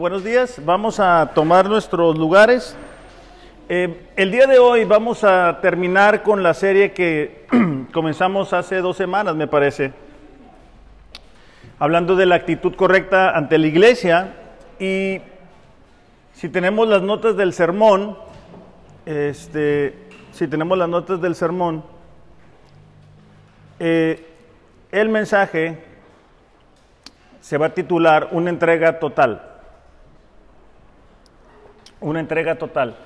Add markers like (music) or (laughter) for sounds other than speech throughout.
Buenos días. Vamos a tomar nuestros lugares. Eh, el día de hoy vamos a terminar con la serie que (clears throat) comenzamos hace dos semanas, me parece, hablando de la actitud correcta ante la iglesia. Y si tenemos las notas del sermón, este, si tenemos las notas del sermón, eh, el mensaje se va a titular Una entrega total una entrega total.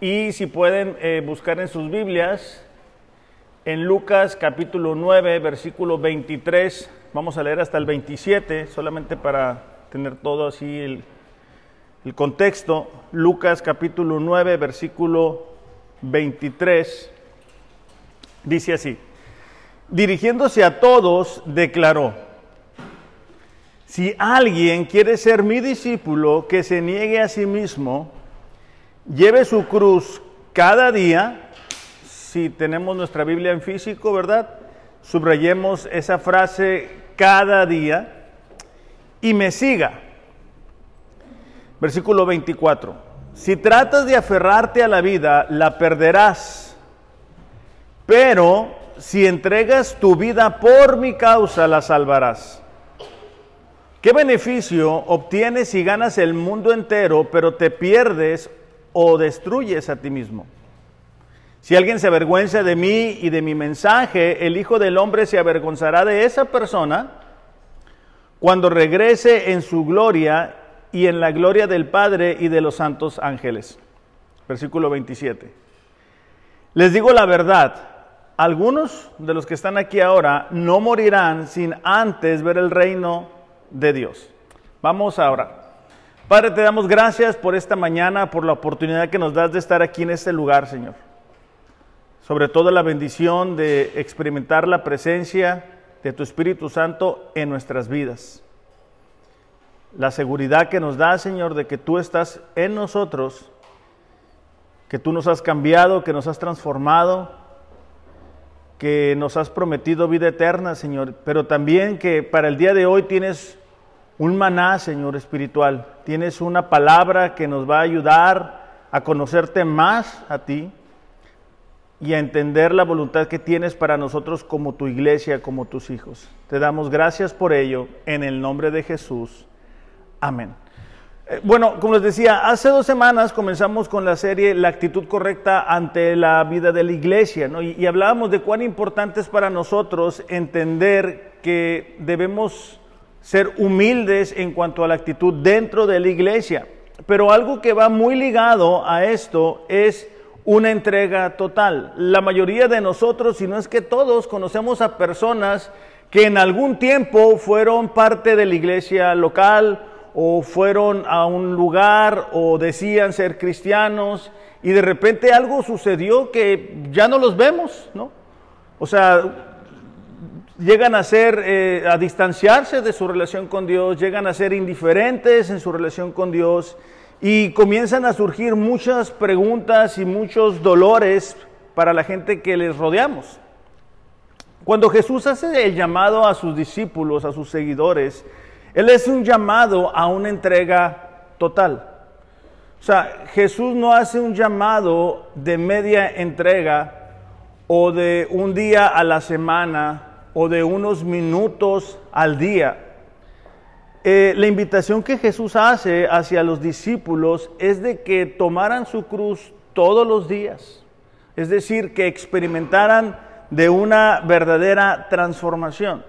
Y si pueden eh, buscar en sus Biblias, en Lucas capítulo 9, versículo 23, vamos a leer hasta el 27, solamente para tener todo así el, el contexto. Lucas capítulo 9, versículo 23, dice así, dirigiéndose a todos, declaró, si alguien quiere ser mi discípulo, que se niegue a sí mismo, Lleve su cruz cada día. Si tenemos nuestra Biblia en físico, ¿verdad? Subrayemos esa frase cada día y me siga. Versículo 24. Si tratas de aferrarte a la vida, la perderás. Pero si entregas tu vida por mi causa, la salvarás. ¿Qué beneficio obtienes si ganas el mundo entero, pero te pierdes o destruyes a ti mismo. Si alguien se avergüenza de mí y de mi mensaje, el Hijo del Hombre se avergonzará de esa persona cuando regrese en su gloria y en la gloria del Padre y de los santos ángeles. Versículo 27. Les digo la verdad, algunos de los que están aquí ahora no morirán sin antes ver el reino de Dios. Vamos ahora. Padre, te damos gracias por esta mañana, por la oportunidad que nos das de estar aquí en este lugar, Señor. Sobre todo la bendición de experimentar la presencia de tu Espíritu Santo en nuestras vidas. La seguridad que nos da, Señor, de que tú estás en nosotros, que tú nos has cambiado, que nos has transformado, que nos has prometido vida eterna, Señor, pero también que para el día de hoy tienes un maná, Señor espiritual. Tienes una palabra que nos va a ayudar a conocerte más a ti y a entender la voluntad que tienes para nosotros como tu iglesia, como tus hijos. Te damos gracias por ello en el nombre de Jesús. Amén. Eh, bueno, como les decía, hace dos semanas comenzamos con la serie La actitud correcta ante la vida de la iglesia, ¿no? y, y hablábamos de cuán importante es para nosotros entender que debemos ser humildes en cuanto a la actitud dentro de la iglesia. Pero algo que va muy ligado a esto es una entrega total. La mayoría de nosotros, si no es que todos, conocemos a personas que en algún tiempo fueron parte de la iglesia local o fueron a un lugar o decían ser cristianos y de repente algo sucedió que ya no los vemos, ¿no? O sea, llegan a ser, eh, a distanciarse de su relación con Dios, llegan a ser indiferentes en su relación con Dios y comienzan a surgir muchas preguntas y muchos dolores para la gente que les rodeamos. Cuando Jesús hace el llamado a sus discípulos, a sus seguidores, Él es un llamado a una entrega total. O sea, Jesús no hace un llamado de media entrega o de un día a la semana o de unos minutos al día. Eh, la invitación que Jesús hace hacia los discípulos es de que tomaran su cruz todos los días, es decir, que experimentaran de una verdadera transformación.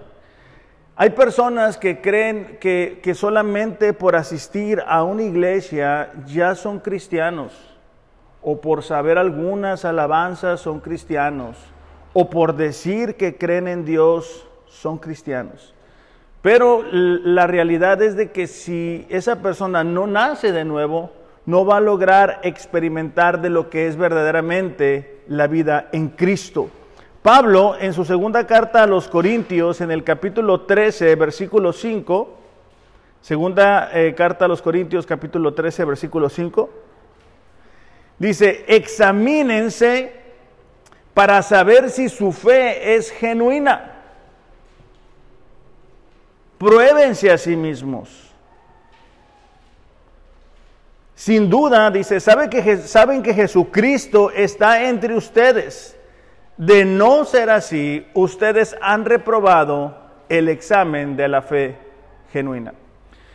Hay personas que creen que, que solamente por asistir a una iglesia ya son cristianos, o por saber algunas alabanzas son cristianos o por decir que creen en Dios son cristianos. Pero la realidad es de que si esa persona no nace de nuevo, no va a lograr experimentar de lo que es verdaderamente la vida en Cristo. Pablo, en su segunda carta a los Corintios, en el capítulo 13, versículo 5, segunda eh, carta a los Corintios, capítulo 13, versículo 5, dice, examínense para saber si su fe es genuina. Pruébense a sí mismos. Sin duda, dice, ¿saben que, Jesucristo está entre ustedes. De no ser así, ustedes han reprobado el examen de la fe genuina.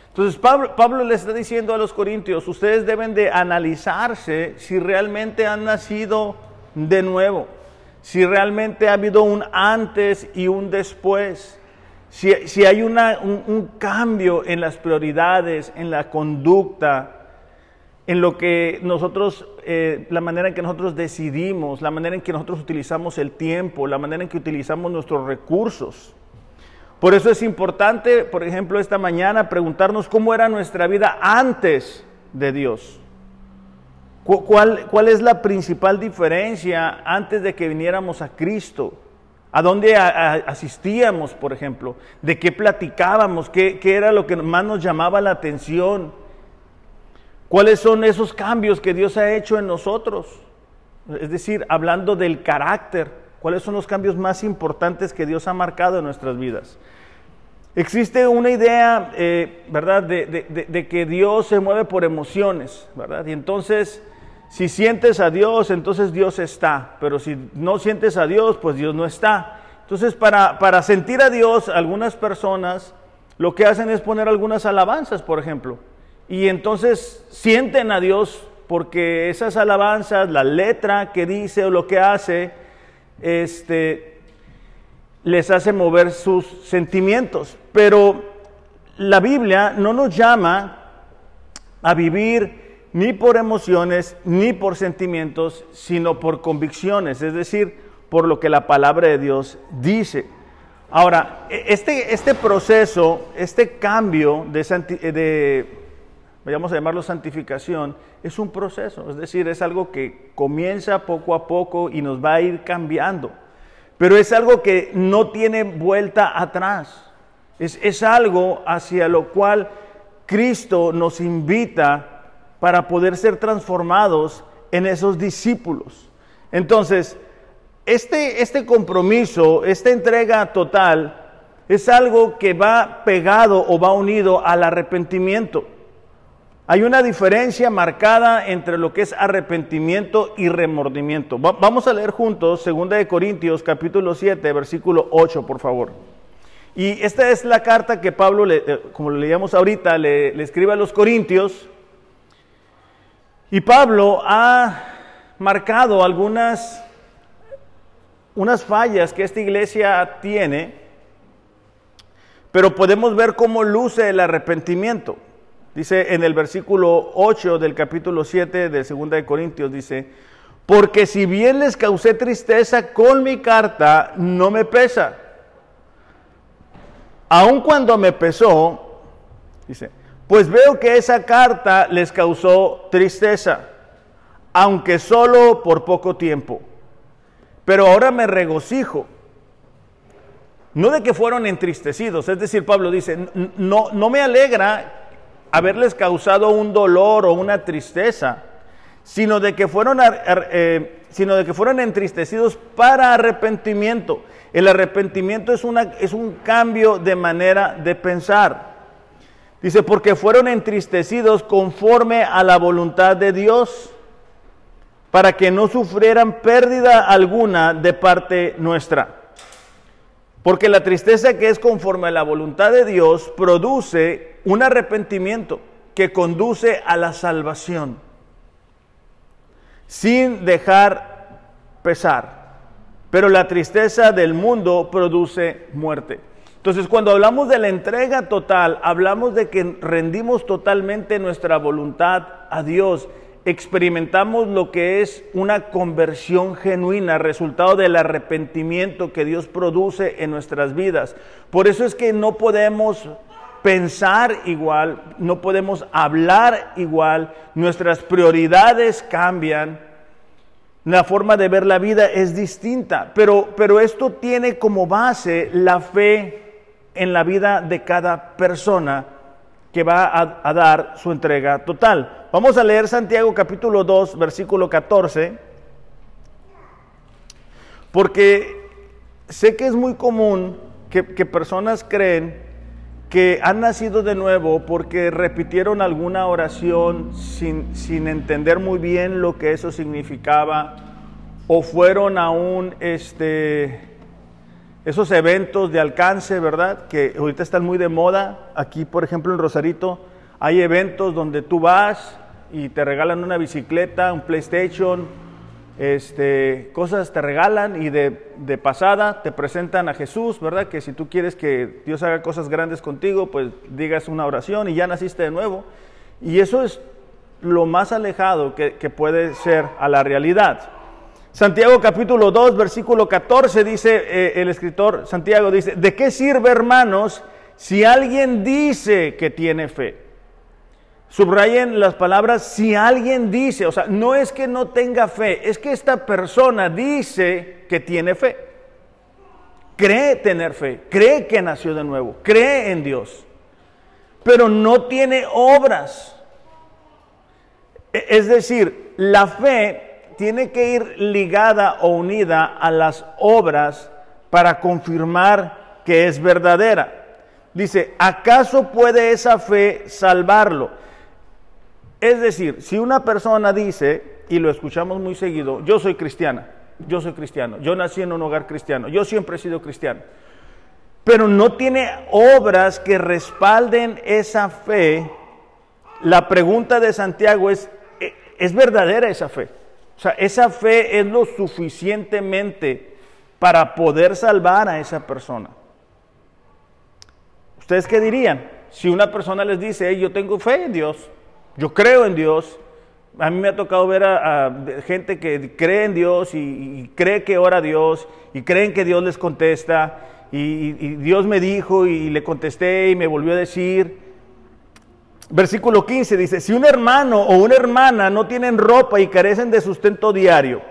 Entonces Pablo, Pablo, le está diciendo a los corintios, ustedes deben de analizarse si realmente han nacido de nuevo, si realmente ha habido un antes y un después, si, hay una, un, cambio en las prioridades, en la conducta, en lo que nosotros, eh, la manera en que nosotros decidimos, la manera en que nosotros utilizamos el tiempo, la manera en que utilizamos nuestros recursos. Por eso es importante, por ejemplo, esta mañana preguntarnos cómo era nuestra vida antes de Dios. ¿Cuál, ¿Cuál, es la principal diferencia antes de que viniéramos a Cristo? ¿A dónde asistíamos, por ejemplo? ¿De qué platicábamos? ¿Qué, ¿Qué era lo que más nos llamaba la atención? ¿Cuáles son esos cambios que Dios ha hecho en nosotros? Es decir, hablando del carácter, ¿Cuáles son los cambios más importantes que Dios ha marcado en nuestras vidas? Existe una idea, eh, ¿verdad?, de, que Dios se mueve por emociones, ¿verdad? Y entonces, si sientes a Dios, entonces Dios está, pero si no sientes a Dios, pues Dios no está. Entonces, para, para sentir a Dios, algunas personas lo que hacen es poner algunas alabanzas, por ejemplo, y entonces sienten a Dios porque esas alabanzas, la letra que dice o lo que hace, este, les hace mover sus sentimientos. Pero la Biblia no nos llama a vivir ni por emociones ni por sentimientos, sino por convicciones, es decir, por lo que la palabra de Dios dice. Ahora, e, este, este proceso, este cambio de, de, vayamos a llamarlo santificación, es un proceso, es decir, es algo que comienza poco a poco y nos va a ir cambiando, pero es algo que no tiene vuelta atrás, es, es algo hacia lo cual Cristo nos invita para poder ser transformados en esos discípulos. Entonces, este, este compromiso, esta entrega total, es algo que va pegado o va unido al arrepentimiento. Hay una diferencia marcada entre lo que es arrepentimiento y remordimiento. vamos a leer juntos 2 de Corintios capítulo 7, versículo 8, por favor. Y esta es la carta que Pablo, eh, como lo leíamos ahorita, le, le escribe a los corintios. Y Pablo ha marcado algunas unas fallas que esta iglesia tiene, pero podemos ver cómo luce el arrepentimiento. Dice en el versículo 8 del capítulo 7 de 2 de Corintios, dice, porque si bien les causé tristeza con mi carta, no me pesa. Aun cuando me pesó, dice, pues veo que esa carta les causó tristeza, aunque solo por poco tiempo. Pero ahora me regocijo. No de que fueron entristecidos, es decir, Pablo dice, no, no me alegra haberles causado un dolor o una tristeza, sino de que fueron, eh, sino de que fueron entristecidos para arrepentimiento. El arrepentimiento es, una, es un cambio de manera de pensar. Dice, porque fueron entristecidos conforme a la voluntad de Dios, para que no sufrieran pérdida alguna de parte nuestra. Porque la tristeza que es conforme a la voluntad de Dios produce un arrepentimiento que conduce a la salvación, sin dejar pesar. Pero la tristeza del mundo produce muerte. Entonces, cuando hablamos de la entrega total, hablamos de que rendimos totalmente nuestra voluntad a Dios experimentamos lo que es una conversión genuina, resultado del arrepentimiento que Dios produce en nuestras vidas. Por eso es que no podemos pensar igual, no podemos hablar igual, nuestras prioridades cambian, la forma de ver la vida es distinta, pero, pero esto tiene como base la fe en la vida de cada persona que va a, dar su entrega total. Vamos a leer Santiago capítulo 2, versículo 14, porque sé que es muy común que, personas creen que han nacido de nuevo porque repitieron alguna oración sin, sin entender muy bien lo que eso significaba o fueron a un, este, esos eventos de alcance, ¿verdad? Que ahorita están muy de moda. Aquí, por ejemplo, en Rosarito, hay eventos donde tú vas y te regalan una bicicleta, un PlayStation, este, cosas te regalan y de, de, pasada te presentan a Jesús, ¿verdad? Que si tú quieres que Dios haga cosas grandes contigo, pues digas una oración y ya naciste de nuevo. Y eso es lo más alejado que, que puede ser a la realidad. Santiago capítulo 2, versículo 14 dice eh, el escritor Santiago, dice, ¿de qué sirve hermanos si alguien dice que tiene fe? Subrayen las palabras, si alguien dice, o sea, no es que no tenga fe, es que esta persona dice que tiene fe. Cree tener fe, cree que nació de nuevo, cree en Dios, pero no tiene obras. E, es decir, la fe tiene que ir ligada o unida a las obras para confirmar que es verdadera. Dice, ¿acaso puede esa fe salvarlo? Es decir, si una persona dice, y lo escuchamos muy seguido, yo soy cristiana, yo soy cristiano, yo nací en un hogar cristiano, yo siempre he sido cristiano, pero no tiene obras que respalden esa fe, la pregunta de Santiago es, ¿es verdadera esa fe? O sea, esa fe es lo suficientemente para poder salvar a esa persona. ¿Ustedes qué dirían? Si una persona les dice, yo tengo fe en Dios, yo creo en Dios, a mí me ha tocado ver a, gente que cree en Dios y, cree que ora a Dios y creen que Dios les contesta y Dios me dijo y le contesté y me volvió a decir Versículo 15 dice, si un hermano o una hermana no tienen ropa y carecen de sustento diario,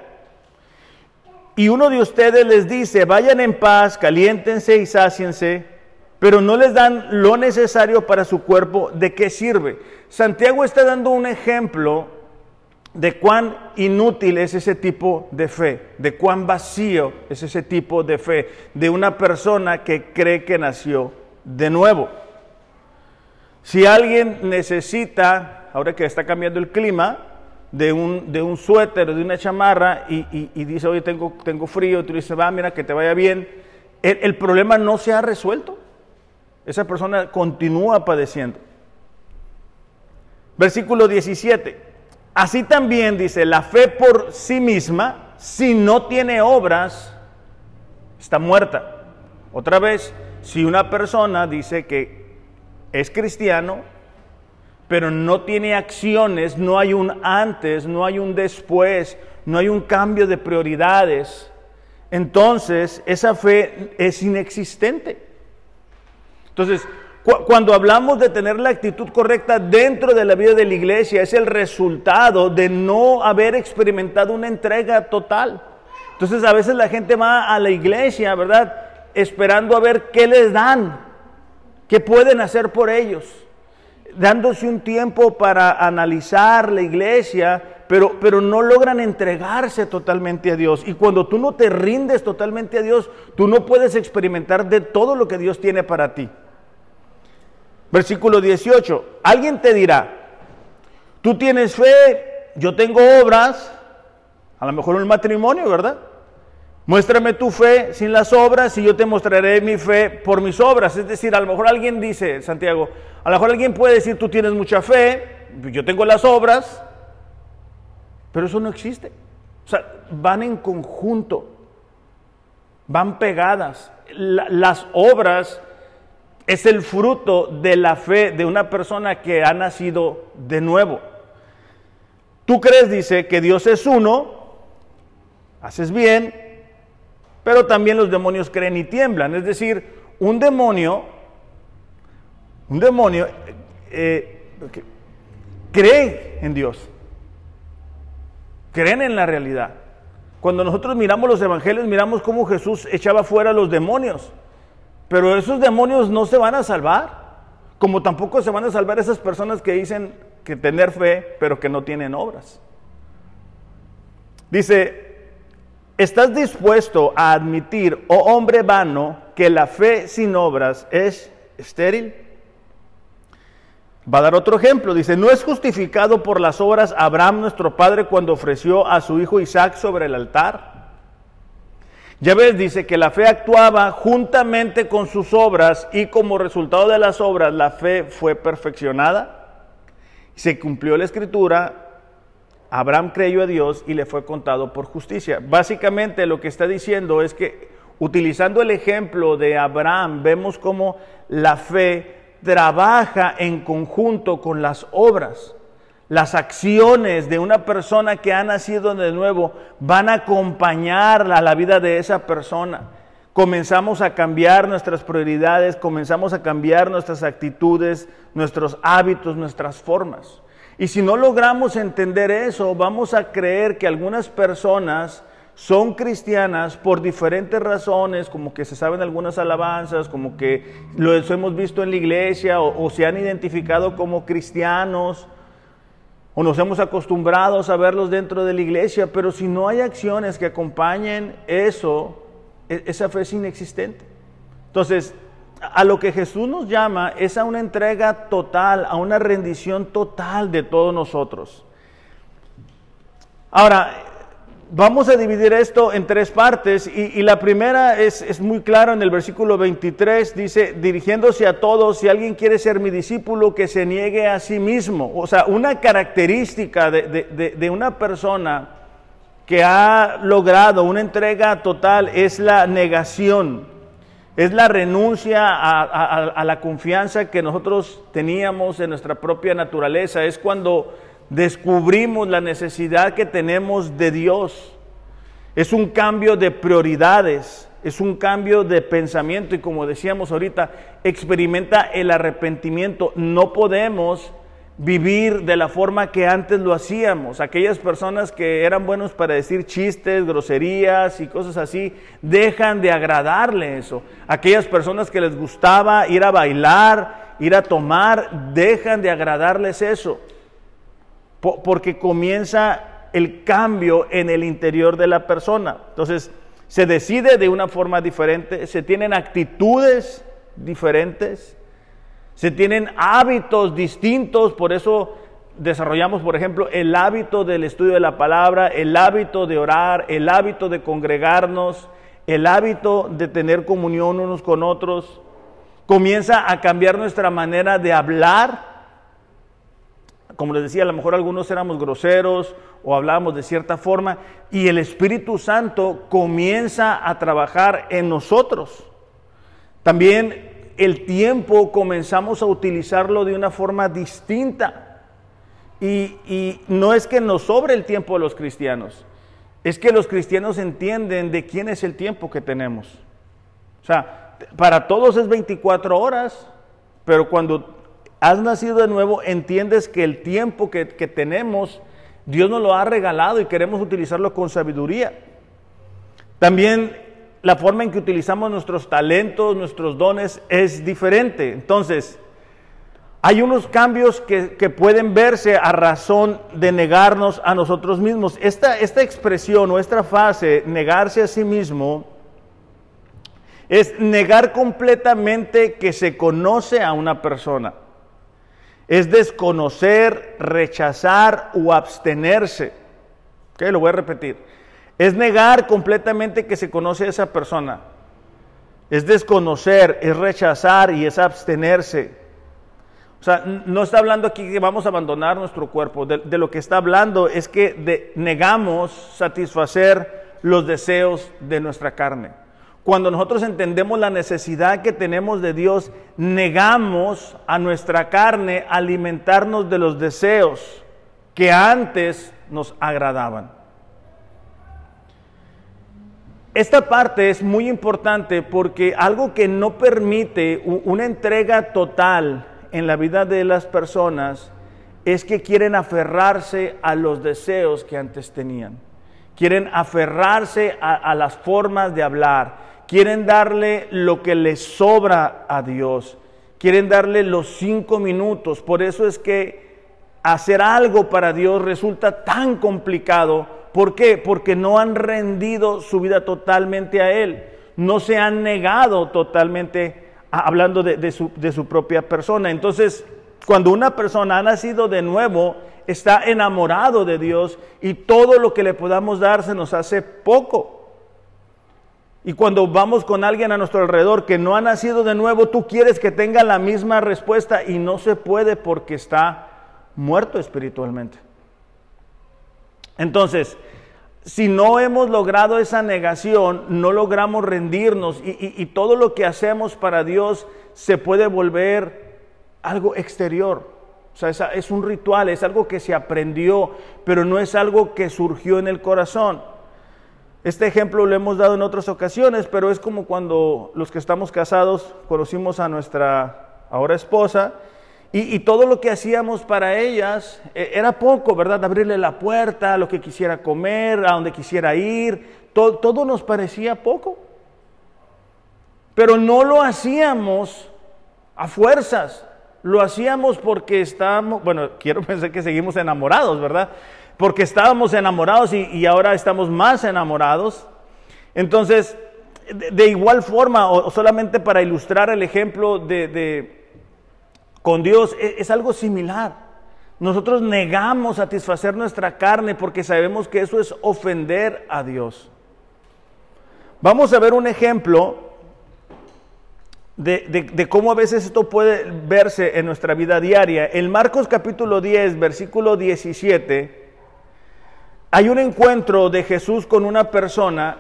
y uno de ustedes les dice, vayan en paz, caliéntense y sáciense, pero no les dan lo necesario para su cuerpo, ¿de qué sirve? Santiago está dando un ejemplo de cuán inútil es ese tipo de fe, de cuán vacío es ese tipo de fe, de una persona que cree que nació de nuevo. Si alguien necesita, ahora que está cambiando el clima, de un, de un suéter de una chamarra y, dice, oye, tengo, tengo frío, y tú dices, va, mira, que te vaya bien, el, el problema no se ha resuelto. Esa persona continúa padeciendo. Versículo 17. Así también dice, la fe por sí misma, si no tiene obras, está muerta. Otra vez, si una persona dice que es cristiano, pero no tiene acciones, no hay un antes, no hay un después, no hay un cambio de prioridades, entonces esa fe es inexistente. Entonces, cuando hablamos de tener la actitud correcta dentro de la vida de la iglesia, es el resultado de no haber experimentado una entrega total. Entonces, a veces la gente va a la iglesia, ¿verdad? Esperando a ver qué les dan, ¿Qué pueden hacer por ellos? Dándose un tiempo para analizar la iglesia, pero, pero no logran entregarse totalmente a Dios. Y cuando tú no te rindes totalmente a Dios, tú no puedes experimentar de todo lo que Dios tiene para ti. Versículo 18. Alguien te dirá, tú tienes fe, yo tengo obras, a lo mejor un matrimonio, ¿verdad? Muéstrame tu fe sin las obras y yo te mostraré mi fe por mis obras. Es decir, a lo mejor alguien dice, Santiago, a lo mejor alguien puede decir, tú tienes mucha fe, yo tengo las obras, pero eso no existe. O sea, van en conjunto, van pegadas. las obras es el fruto de la fe de una persona que ha nacido de nuevo. Tú crees, dice, que Dios es uno, haces bien, pero también los demonios creen y tiemblan. Es decir, un demonio, un demonio eh, cree en Dios, creen en la realidad. Cuando nosotros miramos los evangelios, miramos cómo Jesús echaba fuera a los demonios. Pero esos demonios no se van a salvar, como tampoco se van a salvar esas personas que dicen que tener fe, pero que no tienen obras. Dice ¿Estás dispuesto a admitir, oh hombre vano, que la fe sin obras es estéril? Va a dar otro ejemplo. Dice, no es justificado por las obras Abraham nuestro padre cuando ofreció a su hijo Isaac sobre el altar. Ya ves, dice que la fe actuaba juntamente con sus obras y como resultado de las obras la fe fue perfeccionada. Se cumplió la escritura, Abraham creyó a Dios y le fue contado por justicia. Básicamente lo que está diciendo es que utilizando el ejemplo de Abraham, vemos cómo la fe trabaja en conjunto con las obras. Las acciones de una persona que ha nacido de nuevo van a acompañar a la vida de esa persona. Comenzamos a cambiar nuestras prioridades, comenzamos a cambiar nuestras actitudes, nuestros hábitos, nuestras formas. Y si no logramos entender eso, vamos a creer que algunas personas son cristianas por diferentes razones, como que se saben algunas alabanzas, como que lo hemos visto en la iglesia o, se han identificado como cristianos o nos hemos acostumbrado a verlos dentro de la iglesia, pero si no hay acciones que acompañen eso, e, esa fe es inexistente. Entonces, a lo que Jesús nos llama es a una entrega total, a una rendición total de todos nosotros. Ahora, Vamos a dividir esto en tres partes y, la primera es, muy clara en el versículo 23, dice, dirigiéndose a todos, si alguien quiere ser mi discípulo, que se niegue a sí mismo. O sea, una característica de, una persona que ha logrado una entrega total es la negación, es la renuncia a la confianza que nosotros teníamos en nuestra propia naturaleza, es cuando descubrimos la necesidad que tenemos de Dios. Es un cambio de prioridades, es un cambio de pensamiento y como decíamos ahorita, experimenta el arrepentimiento. No podemos vivir de la forma que antes lo hacíamos. Aquellas personas que eran buenos para decir chistes, groserías y cosas así, dejan de agradarle eso. Aquellas personas que les gustaba ir a bailar, ir a tomar, dejan de agradarles eso porque comienza el cambio en el interior de la persona. Entonces, se decide de una forma diferente, se tienen actitudes diferentes, se tienen hábitos distintos, por eso desarrollamos, por ejemplo, el hábito del estudio de la palabra, el hábito de orar, el hábito de congregarnos, el hábito de tener comunión unos con otros. Comienza a cambiar nuestra manera de hablar, como les decía, a lo mejor algunos éramos groseros o hablábamos de cierta forma y el Espíritu Santo comienza a trabajar en nosotros. También el tiempo comenzamos a utilizarlo de una forma distinta. Y, y, no es que nos sobre el tiempo de los cristianos, es que los cristianos entienden de quién es el tiempo que tenemos. O sea, para todos es 24 horas, pero cuando has nacido de nuevo, entiendes que el tiempo que, tenemos, Dios nos lo ha regalado y queremos utilizarlo con sabiduría. También la forma en que utilizamos nuestros talentos, nuestros dones es diferente. Entonces, hay unos cambios que, pueden verse a razón de negarnos a nosotros mismos. Esta, esta expresión o esta fase, negarse a sí mismo, es negar completamente que se conoce a una persona es desconocer, rechazar o abstenerse. ¿Ok? Lo voy a repetir. Es negar completamente que se conoce a esa persona. Es desconocer, es rechazar y es abstenerse. O sea, no está hablando aquí que vamos a abandonar nuestro cuerpo. De, lo que está hablando es que negamos satisfacer los deseos de nuestra carne. Cuando nosotros entendemos la necesidad que tenemos de Dios, negamos a nuestra carne alimentarnos de los deseos que antes nos agradaban. Esta parte es muy importante porque algo que no permite una entrega total en la vida de las personas es que quieren aferrarse a los deseos que antes tenían. Quieren aferrarse a, las formas de hablar, quieren darle lo que les sobra a Dios, quieren darle los cinco minutos. Por eso es que hacer algo para Dios resulta tan complicado. ¿Por qué? Porque no han rendido su vida totalmente a Él, no se han negado totalmente hablando de, su, su propia persona. Entonces, Cuando una persona ha nacido de nuevo, está enamorado de Dios y todo lo que le podamos dar se nos hace poco. Y cuando vamos con alguien a nuestro alrededor que no ha nacido de nuevo, tú quieres que tenga la misma respuesta y no se puede porque está muerto espiritualmente. Entonces, si no hemos logrado esa negación, no logramos rendirnos y, todo lo que hacemos para Dios se puede volver algo exterior. O sea, es, es un ritual, es algo que se aprendió, pero no es algo que surgió en el corazón. Este ejemplo lo hemos dado en otras ocasiones, pero es como cuando los que estamos casados conocimos a nuestra ahora esposa y, todo lo que hacíamos para ellas eh, era poco, ¿verdad? Abrirle la puerta, lo que quisiera comer, a donde quisiera ir, todo, todo nos parecía poco. Pero no lo hacíamos a fuerzas, lo hacíamos porque estábamos, bueno, (laughs) quiero pensar que seguimos enamorados, ¿verdad? Porque estábamos enamorados y, ahora estamos más enamorados. Entonces, de, igual forma, o, solamente para ilustrar el ejemplo de con Dios e, es, algo similar. Nosotros negamos satisfacer nuestra carne porque sabemos que eso es ofender a Dios. Vamos a ver un ejemplo de, cómo a veces esto puede verse en nuestra vida diaria. En Marcos capítulo 10, versículo 17, hay un encuentro de Jesús con una persona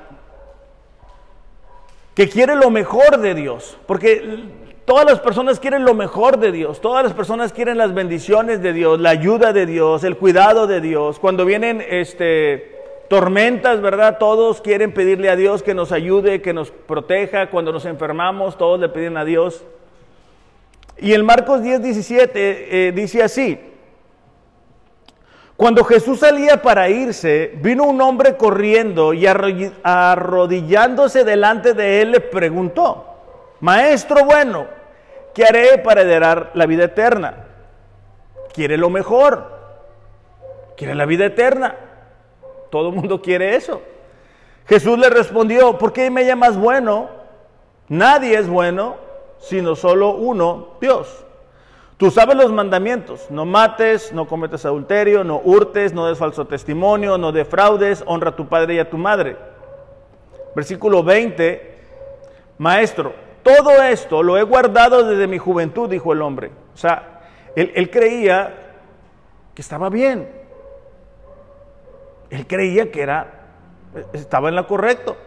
que quiere lo mejor de Dios, porque Todas las personas quieren lo mejor de Dios, todas las personas quieren las bendiciones de Dios, la ayuda de Dios, el cuidado de Dios. Cuando vienen este, tormentas, ¿verdad? Todos quieren pedirle a Dios que nos ayude, que nos proteja. Cuando nos enfermamos, todos le piden a Dios. Y el Marcos 10, 17 eh, dice así, cuando Jesús salía para irse, vino un hombre corriendo y arrodillándose delante de él le preguntó, Maestro bueno, ¿qué haré para heredar la vida eterna? Quiere lo mejor, quiere la vida eterna. Todo el mundo quiere eso. Jesús le respondió, ¿por qué me llamas bueno? Nadie es bueno, sino solo uno, Dios. Tú sabes los mandamientos, no mates, no cometas adulterio, no hurtes, no des falso testimonio, no defraudes, honra a tu padre y a tu madre. Versículo 20, Maestro, todo esto lo he guardado desde mi juventud, dijo el hombre. O sea, él, creía que estaba bien. Él creía que era, estaba en lo correcto.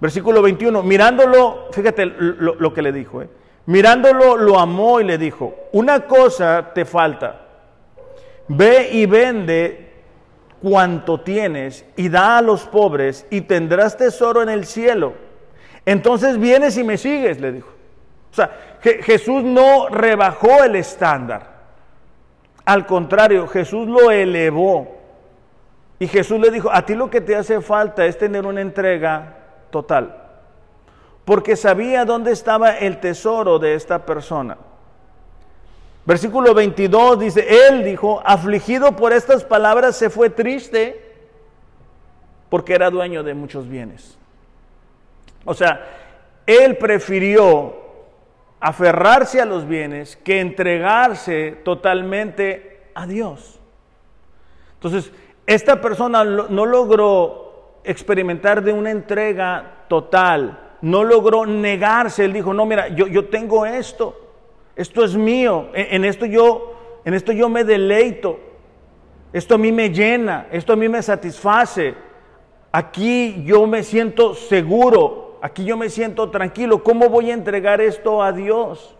Versículo 21, mirándolo, fíjate lo, que le dijo, ¿eh? mirándolo lo amó y le dijo, una cosa te falta, ve y vende cuanto tienes y da a los pobres y tendrás tesoro en el cielo entonces vienes y me sigues, le dijo. O sea, Jesús no rebajó el estándar. Al contrario, Jesús lo elevó. Y Jesús le dijo, a ti lo que te hace falta es tener una entrega total. Porque sabía dónde estaba el tesoro de esta persona. Versículo 22 dice, él dijo, afligido por estas palabras, se fue triste porque era dueño de muchos bienes. O sea, él prefirió aferrarse a los bienes que entregarse totalmente a Dios. Entonces, esta persona no logró experimentar de una entrega total, no logró negarse, él dijo, no, mira, yo, yo tengo esto, esto es mío, en, esto yo, en esto yo me deleito, esto a mí me llena, esto a mí me satisface, aquí yo me siento seguro, aquí yo me siento tranquilo, ¿cómo voy a entregar esto a Dios?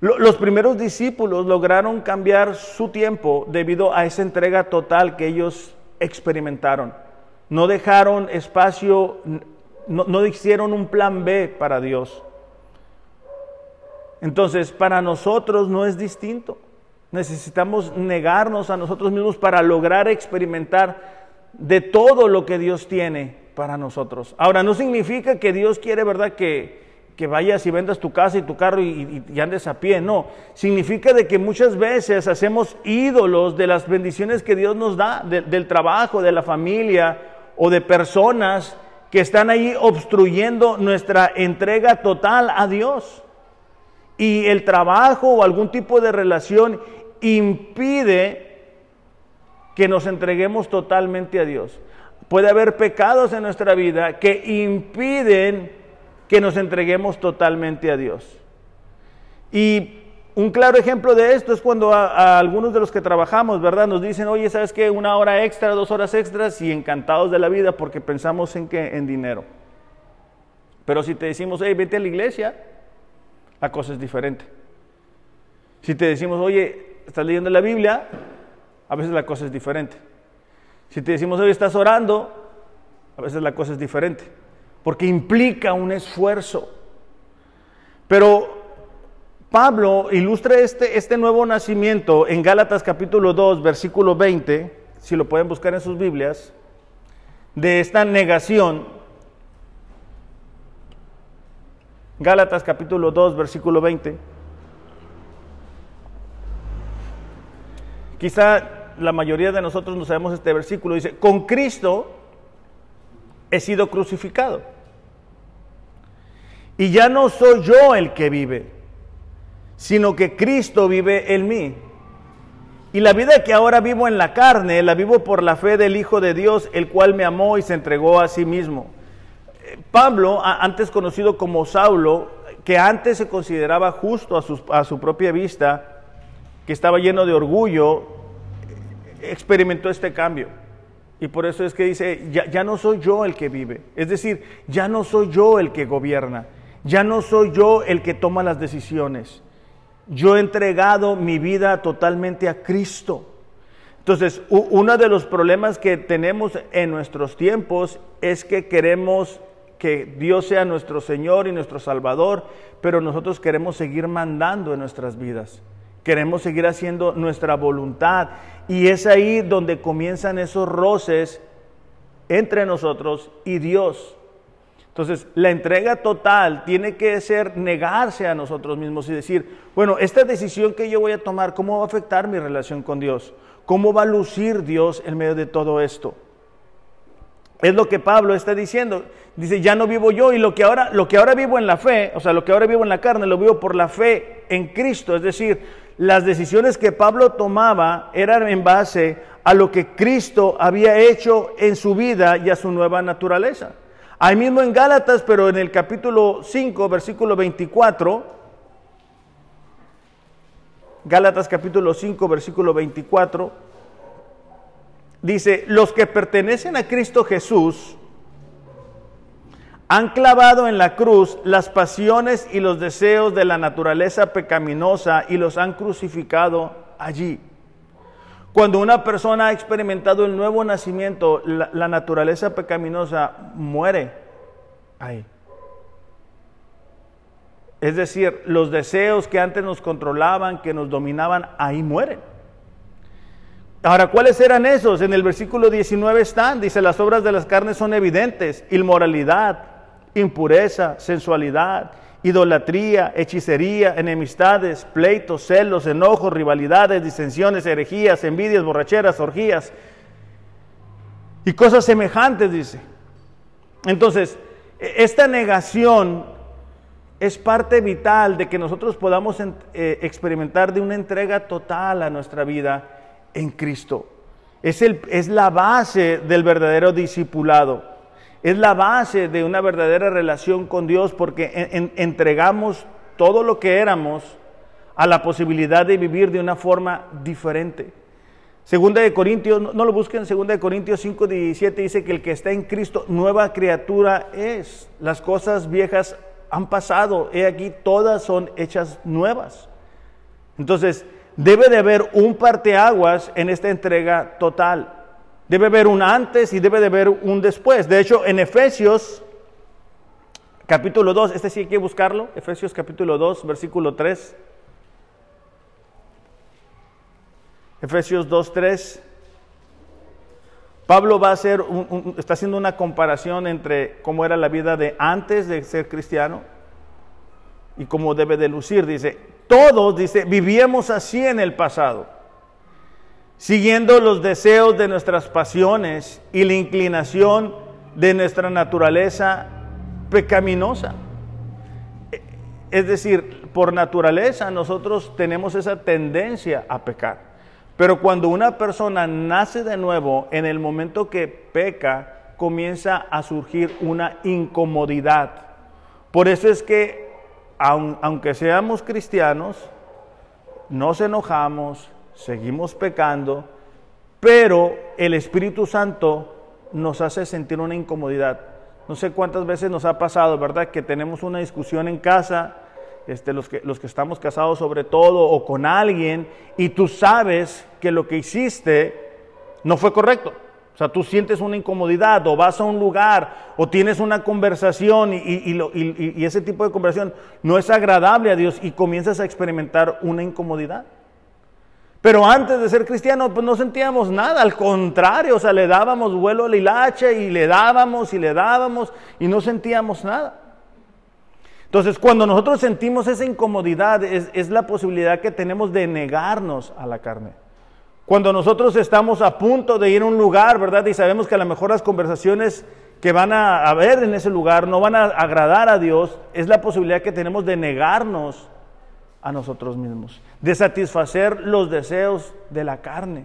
Los primeros discípulos lograron cambiar su tiempo debido a esa entrega total que ellos experimentaron. No dejaron espacio, no, hicieron un plan B para Dios. Entonces, para nosotros no es distinto. Necesitamos negarnos a nosotros mismos para lograr experimentar de todo lo que Dios tiene para nosotros. Ahora, no significa que Dios quiere, ¿verdad?, que, que vayas y vendas tu casa y tu carro y, andes a pie, no. Significa de que muchas veces hacemos ídolos de las bendiciones que Dios nos da, del trabajo, de la familia o de personas que están ahí obstruyendo nuestra entrega total a Dios. y el trabajo o algún tipo de relación impide que nos entreguemos totalmente a Dios. Puede haber pecados en nuestra vida que impiden que nos entreguemos totalmente a Dios. Y un claro ejemplo de esto es cuando a, algunos de los que trabajamos, ¿verdad? Nos dicen, oye, ¿sabes qué? Una hora extra, dos horas extras y encantados de la vida porque pensamos en qué? En dinero. Pero si te decimos, hey, vete a la iglesia, la cosa es diferente. Si te decimos, oye, estás leyendo la Biblia, a veces la cosa es diferente. Si te decimos, oye, estás orando, a veces la cosa es diferente. Porque implica un esfuerzo. Pero Pablo ilustra este, este nuevo nacimiento en Gálatas capítulo 2, versículo 20, si lo pueden buscar en sus Biblias, de esta negación. Gálatas capítulo 2, versículo 20. Quizá la mayoría de nosotros no sabemos este versículo. Dice, con Cristo he sido crucificado. Y ya no soy yo el que vive sino que Cristo vive en mí. Y la vida que ahora vivo en la carne, la vivo por la fe del Hijo de Dios, el cual me amó y se entregó a sí mismo. Eh, Pablo, antes conocido como Saulo, que antes se consideraba justo a su, a su propia vista, que estaba lleno de orgullo, experimentó este cambio. Y por eso es que dice, ya, no soy yo el que vive. Es decir, ya no soy yo el que gobierna. Ya no soy yo el que toma las decisiones yo he entregado mi vida totalmente a Cristo. Entonces, uno de los problemas que tenemos en nuestros tiempos es que queremos que Dios sea nuestro Señor y nuestro Salvador, pero nosotros queremos seguir mandando en nuestras vidas. Queremos seguir haciendo nuestra voluntad. Y es ahí donde comienzan esos roces entre nosotros y Dios. Entonces, la entrega total tiene que ser negarse a nosotros mismos y decir, bueno, esta decisión que yo voy a tomar, ¿cómo va a afectar mi relación con Dios? ¿Cómo va a lucir Dios en medio de todo esto? Es lo que Pablo está diciendo. Dice, ya no vivo yo y lo que ahora lo que ahora vivo en la fe, o sea, lo que ahora vivo en la carne, lo vivo por la fe en Cristo, es decir, las decisiones que Pablo tomaba eran en base a lo que Cristo había hecho en su vida y a su nueva naturaleza. Ahí mismo en Gálatas, pero en el capítulo 5, versículo 24, Gálatas capítulo 5, versículo 24, dice, los que pertenecen a Cristo Jesús han clavado en la cruz las pasiones y los deseos de la naturaleza pecaminosa y los han crucificado allí. Cuando una persona ha experimentado el nuevo nacimiento, la, naturaleza pecaminosa muere ahí. Es decir, los deseos que antes nos controlaban, que nos dominaban, ahí mueren. Ahora, ¿cuáles eran esos? En el versículo 19 están, dice, las obras de las carnes son evidentes, inmoralidad, impureza, sensualidad, idolatría, hechicería, enemistades, pleitos, celos, enojos, rivalidades, disensiones, herejías, envidias, borracheras, orgías y cosas semejantes, dice. Entonces, e, esta negación es parte vital de que nosotros podamos eh, experimentar de una entrega total a nuestra vida en Cristo. Es, el, es la base del verdadero discipulado. Es la base de una verdadera relación con Dios porque entregamos todo lo que éramos a la posibilidad de vivir de una forma diferente. Segunda de Corintios, no, lo busquen, Segunda de Corintios 5, 17 dice que el que está en Cristo, nueva criatura es. Las cosas viejas han pasado, he aquí, todas son hechas nuevas. Entonces, debe de haber un parteaguas en esta entrega total. Debe haber un antes y debe de haber un después. De hecho, en Efesios capítulo 2, este sí hay que buscarlo, Efesios capítulo 2, versículo 3. Efesios 2, 3. Pablo va a hacer está haciendo una comparación entre cómo era la vida de antes de ser cristiano y cómo debe de lucir. Dice, todos, dice, vivíamos así en el pasado siguiendo los deseos de nuestras pasiones y la inclinación de nuestra naturaleza pecaminosa. Es decir, por naturaleza nosotros tenemos esa tendencia a pecar. Pero cuando una persona nace de nuevo, en el momento que peca, comienza a surgir una incomodidad. Por eso es que, aunque seamos cristianos, nos enojamos, seguimos pecando, pero el Espíritu Santo nos hace sentir una incomodidad. No sé cuántas veces nos ha pasado, ¿verdad? Que tenemos una discusión en casa, este, los, que, los que estamos casados sobre todo, o con alguien, y tú sabes que lo que hiciste no fue correcto. O sea, tú sientes una incomodidad o vas a un lugar o tienes una conversación y, y, ese tipo de conversación no es agradable a Dios y comienzas a experimentar una incomodidad. Pero antes de ser cristiano, pues no sentíamos nada, al contrario, o sea, le dábamos vuelo al hilache y le dábamos y le dábamos y no sentíamos nada. Entonces, cuando nosotros sentimos esa incomodidad, es, es la posibilidad que tenemos de negarnos a la carne. Cuando nosotros estamos a punto de ir a un lugar, ¿verdad? Y sabemos que a lo mejor las conversaciones que van a haber en ese lugar no van a agradar a Dios, es la posibilidad que tenemos de negarnos a nosotros mismos, de satisfacer los deseos de la carne.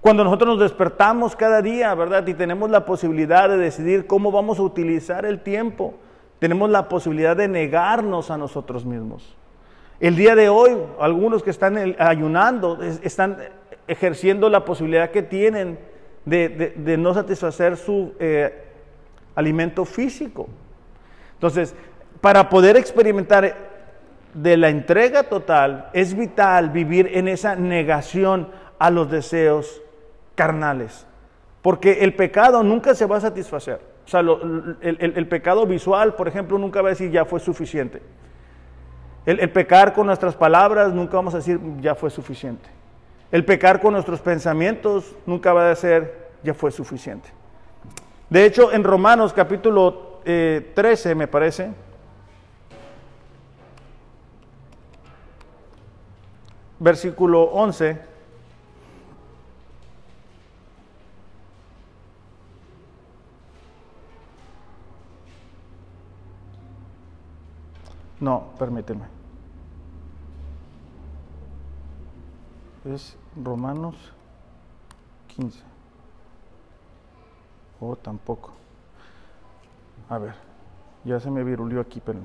Cuando nosotros nos despertamos cada día, ¿verdad? Y tenemos la posibilidad de decidir cómo vamos a utilizar el tiempo, tenemos la posibilidad de negarnos a nosotros mismos. El día de hoy, algunos que están ayunando, están ejerciendo la posibilidad que tienen de, no satisfacer su eh, alimento físico. Entonces, para poder experimentar de la entrega total, es vital vivir en esa negación a los deseos carnales. Porque el pecado nunca se va a satisfacer. O sea, el, pecado visual, por ejemplo, nunca va a decir ya fue suficiente. El, pecar con nuestras palabras nunca vamos a decir ya fue suficiente. El pecar con nuestros pensamientos nunca va a ser ya fue suficiente. De hecho, en Romanos capítulo 13, eh, me parece, versículo 11. No, permíteme. Es Romanos 15. Oh, tampoco. A ver, ya se me virulió aquí, pero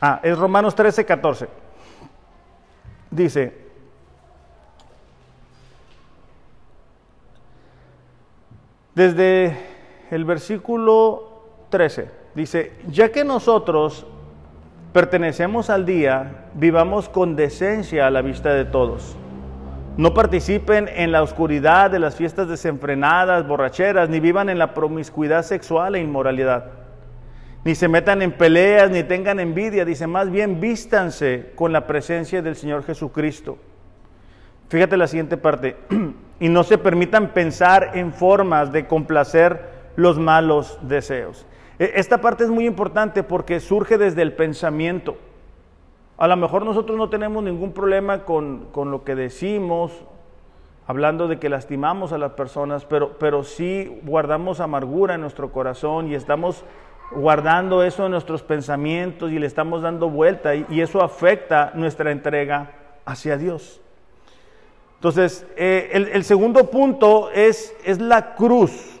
Ah, es Romanos 13, 14. Dice, desde el versículo 13, dice, ya que nosotros pertenecemos al día, vivamos con decencia a la vista de todos. No participen en la oscuridad de las fiestas desenfrenadas, borracheras, ni vivan en la promiscuidad sexual e inmoralidad ni se metan en peleas, ni tengan envidia. Dice, más bien vístanse con la presencia del Señor Jesucristo. Fíjate la siguiente parte. (clears throat) y no se permitan pensar en formas de complacer los malos deseos. E, esta parte es muy importante porque surge desde el pensamiento. A lo mejor nosotros no tenemos ningún problema con, con lo que decimos, hablando de que lastimamos a las personas, pero, pero sí guardamos amargura en nuestro corazón y estamos guardando eso en nuestros pensamientos y le estamos dando vuelta y, eso afecta nuestra entrega hacia Dios. Entonces, eh, el, segundo punto es, es la cruz.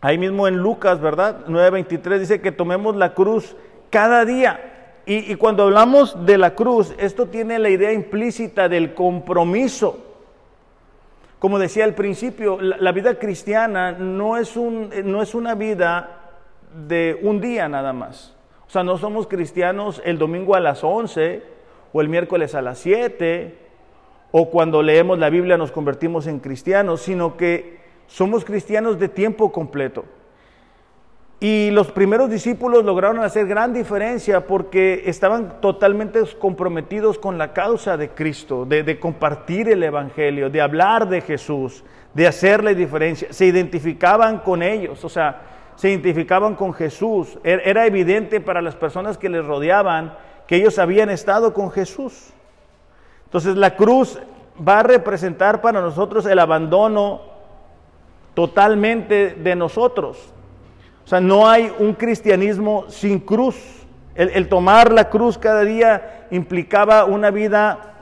Ahí mismo en Lucas, ¿verdad? 9:23 dice que tomemos la cruz cada día. Y, cuando hablamos de la cruz, esto tiene la idea implícita del compromiso. Como decía al principio, la, la vida cristiana no es, un, no es una vida de un día nada más. O sea, no somos cristianos el domingo a las 11 o el miércoles a las 7 o cuando leemos la Biblia nos convertimos en cristianos, sino que somos cristianos de tiempo completo. Y los primeros discípulos lograron hacer gran diferencia porque estaban totalmente comprometidos con la causa de Cristo, de, de, compartir el Evangelio, de hablar de Jesús, de hacerle diferencia. Se identificaban con ellos. O sea, se identificaban con Jesús. Er, era evidente para las personas que les rodeaban que ellos habían estado con Jesús. Entonces la cruz va a representar para nosotros el abandono totalmente de nosotros. O sea, no hay un cristianismo sin cruz. El, tomar la cruz cada día implicaba una vida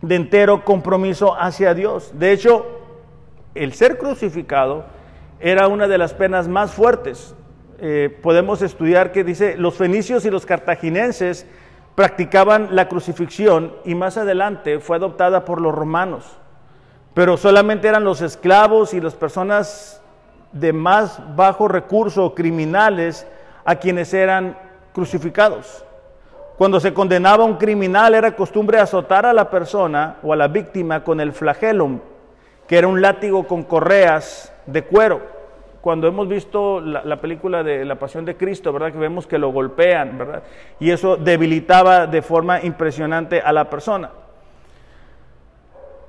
de entero compromiso hacia Dios. De hecho, el ser crucificado era una de las penas más fuertes. Eh, podemos estudiar que dice, los fenicios y los cartagineses practicaban la crucifixión y más adelante fue adoptada por los romanos. Pero solamente eran los esclavos y las personas de más bajo recurso, criminales, a quienes eran crucificados. Cuando se condenaba a un criminal era costumbre azotar a la persona o a la víctima con el flagelum, que era un látigo con correas de cuero cuando hemos visto la, película de La Pasión de Cristo, ¿verdad? Que vemos que lo golpean, ¿verdad? Y eso debilitaba de forma impresionante a la persona.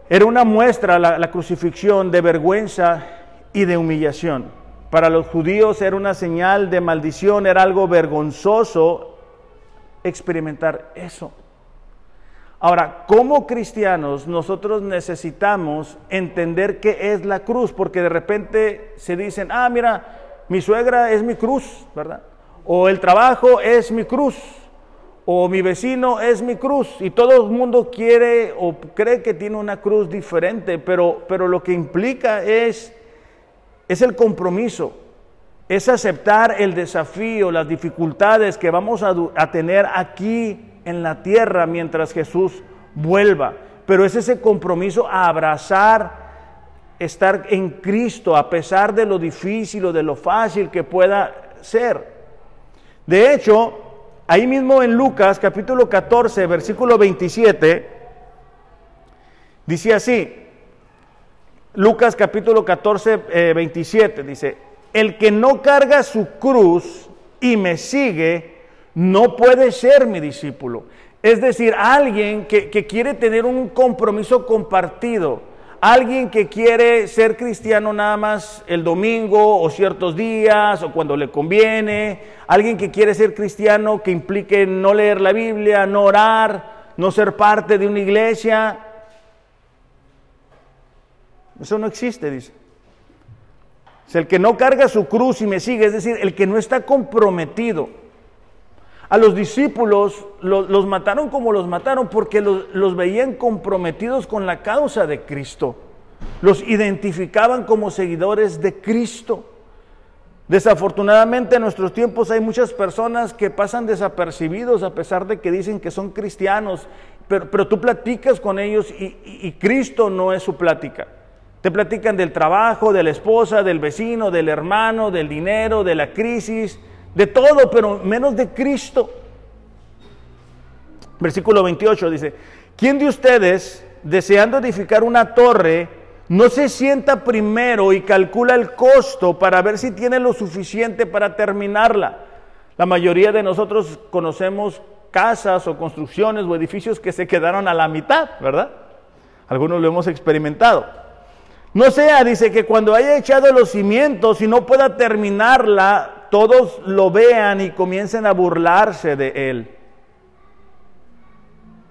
Era una muestra la, la crucifixión de vergüenza y de humillación. Para los judíos era una señal de maldición, era algo vergonzoso experimentar eso. Ahora, como cristianos, nosotros necesitamos entender qué es la cruz, porque de repente se dicen, ah, mira, mi suegra es mi cruz, ¿verdad? O el trabajo es mi cruz, o mi vecino es mi cruz, y todo el mundo quiere o cree que tiene una cruz diferente, pero, pero lo que implica es, es el compromiso, es aceptar el desafío, las dificultades que vamos a, a tener aquí en la tierra mientras Jesús vuelva. Pero es ese compromiso a abrazar, estar en Cristo a pesar de lo difícil o de lo fácil que pueda ser. De hecho, ahí mismo en Lucas capítulo 14, versículo 27, dice así, Lucas capítulo 14, 27, eh, dice, el que no carga su cruz y me sigue, no puede ser mi discípulo. Es decir, alguien que, quiere tener un compromiso compartido, alguien que quiere ser cristiano nada más el domingo o ciertos días o cuando le conviene, alguien que quiere ser cristiano que implique no leer la Biblia, no orar, no ser parte de una iglesia. Eso no existe, dice. Es el que no carga su cruz y me sigue, es decir, el que no está comprometido. A los discípulos los, mataron como los mataron porque los, veían comprometidos con la causa de Cristo. Los identificaban como seguidores de Cristo. Desafortunadamente en nuestros tiempos hay muchas personas que pasan desapercibidos a pesar de que dicen que son cristianos, pero, tú platicas con ellos y, y, Cristo no es su plática. Te platican del trabajo, de la esposa, del vecino, del hermano, del dinero, de la crisis, de todo, pero menos de Cristo. Versículo 28 dice, ¿quién de ustedes, deseando edificar una torre, no se sienta primero y calcula el costo para ver si tiene lo suficiente para terminarla? La mayoría de nosotros conocemos casas o construcciones o edificios que se quedaron a la mitad, ¿verdad? Algunos lo hemos experimentado. No sea, dice, que cuando haya echado los cimientos y no pueda terminarla, todos lo vean y comiencen a burlarse de él.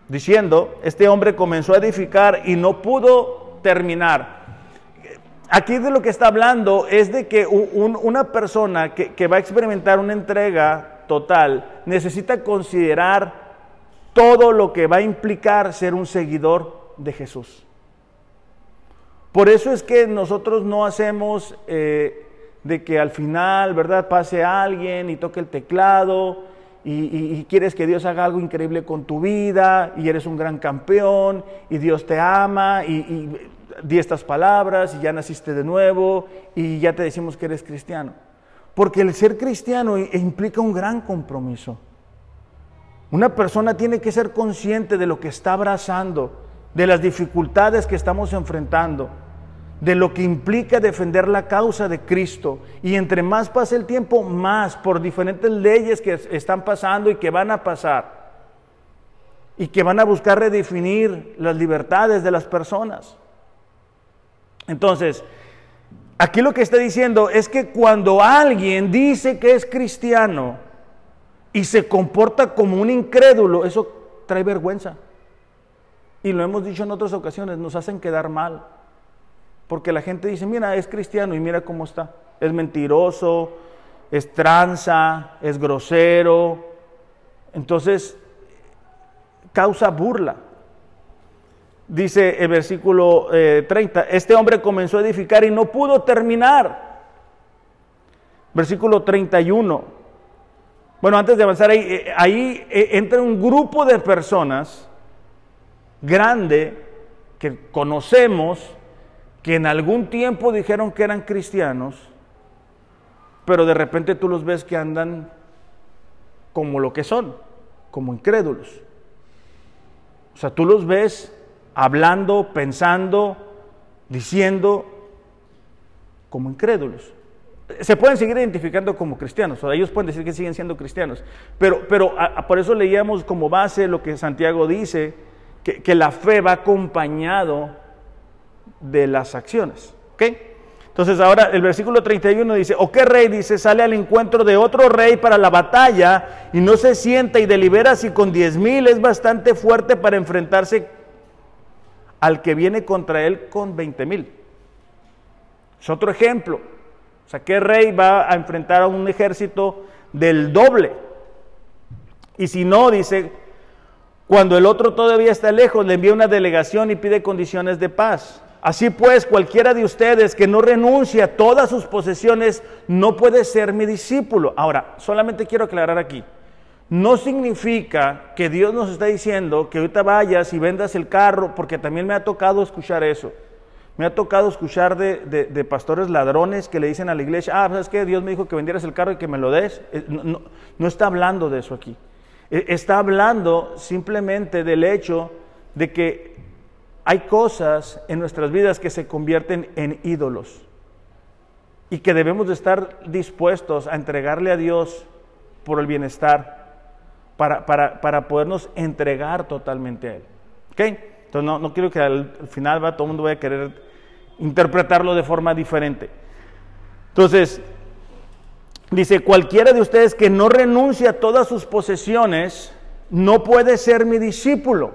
Diciendo, este hombre comenzó a edificar y no pudo terminar. Aquí de lo que está hablando es de que una persona que, va a experimentar una entrega total necesita considerar todo lo que va a implicar ser un seguidor de Jesús. Por eso es que nosotros no hacemos eh, de que al final, ¿verdad? Pase alguien y toque el teclado y, quieres que Dios haga algo increíble con tu vida y eres un gran campeón y Dios te ama y, y di estas palabras y ya naciste de nuevo y ya te decimos que eres cristiano. Porque el ser cristiano implica un gran compromiso. Una persona tiene que ser consciente de lo que está abrazando, de las dificultades que estamos enfrentando de lo que implica defender la causa de Cristo. Y entre más pase el tiempo, más por diferentes leyes que están pasando y que van a pasar. Y que van a buscar redefinir las libertades de las personas. Entonces, aquí lo que está diciendo es que cuando alguien dice que es cristiano y se comporta como un incrédulo, eso trae vergüenza. y lo hemos dicho en otras ocasiones, nos hacen quedar mal. Porque la gente dice, mira, es cristiano y mira cómo está. Es mentiroso, es tranza, es grosero. Entonces, causa burla. Dice el versículo 30, eh, este hombre comenzó a edificar y no pudo terminar. Versículo 31. Bueno, antes de avanzar ahí, eh, eh, entra un grupo de personas grande que conocemos, que en algún tiempo dijeron que eran cristianos, pero de repente tú los ves que andan como lo que son, como incrédulos. O sea, tú los ves hablando, pensando, diciendo como incrédulos. Se pueden seguir identificando como cristianos, o ellos pueden decir que siguen siendo cristianos, pero, pero por eso leíamos como base lo que Santiago dice, que, la fe va acompañado de las acciones. ¿ok? Entonces ahora el versículo 31 dice, ¿o qué rey dice sale al encuentro de otro rey para la batalla y no se sienta y delibera si con diez mil es bastante fuerte para enfrentarse al que viene contra él con veinte mil? Es otro ejemplo. O sea, ¿qué rey va a enfrentar a un ejército del doble? Y si no, dice, cuando el otro todavía está lejos, le envía una delegación y pide condiciones de paz. Así pues, cualquiera de ustedes que no renuncia a todas sus posesiones no puede ser mi discípulo. Ahora, solamente quiero aclarar aquí. No significa que Dios nos está diciendo que ahorita vayas y vendas el carro, porque también me ha tocado escuchar eso. Me ha tocado escuchar de, pastores ladrones que le dicen a la iglesia, ah, ¿sabes qué? Dios me dijo que vendieras el carro y que me lo des. Eh, no está hablando de eso aquí. E, está hablando simplemente del hecho de que hay cosas en nuestras vidas que se convierten en ídolos y que debemos de estar dispuestos a entregarle a Dios por el bienestar, para, para, podernos entregar totalmente a Él. ¿Ok? Entonces no, no quiero que al final va, todo el mundo vaya a querer interpretarlo de forma diferente. Entonces, Dice, cualquiera de ustedes que no renuncia a todas sus posesiones, no puede ser mi discípulo.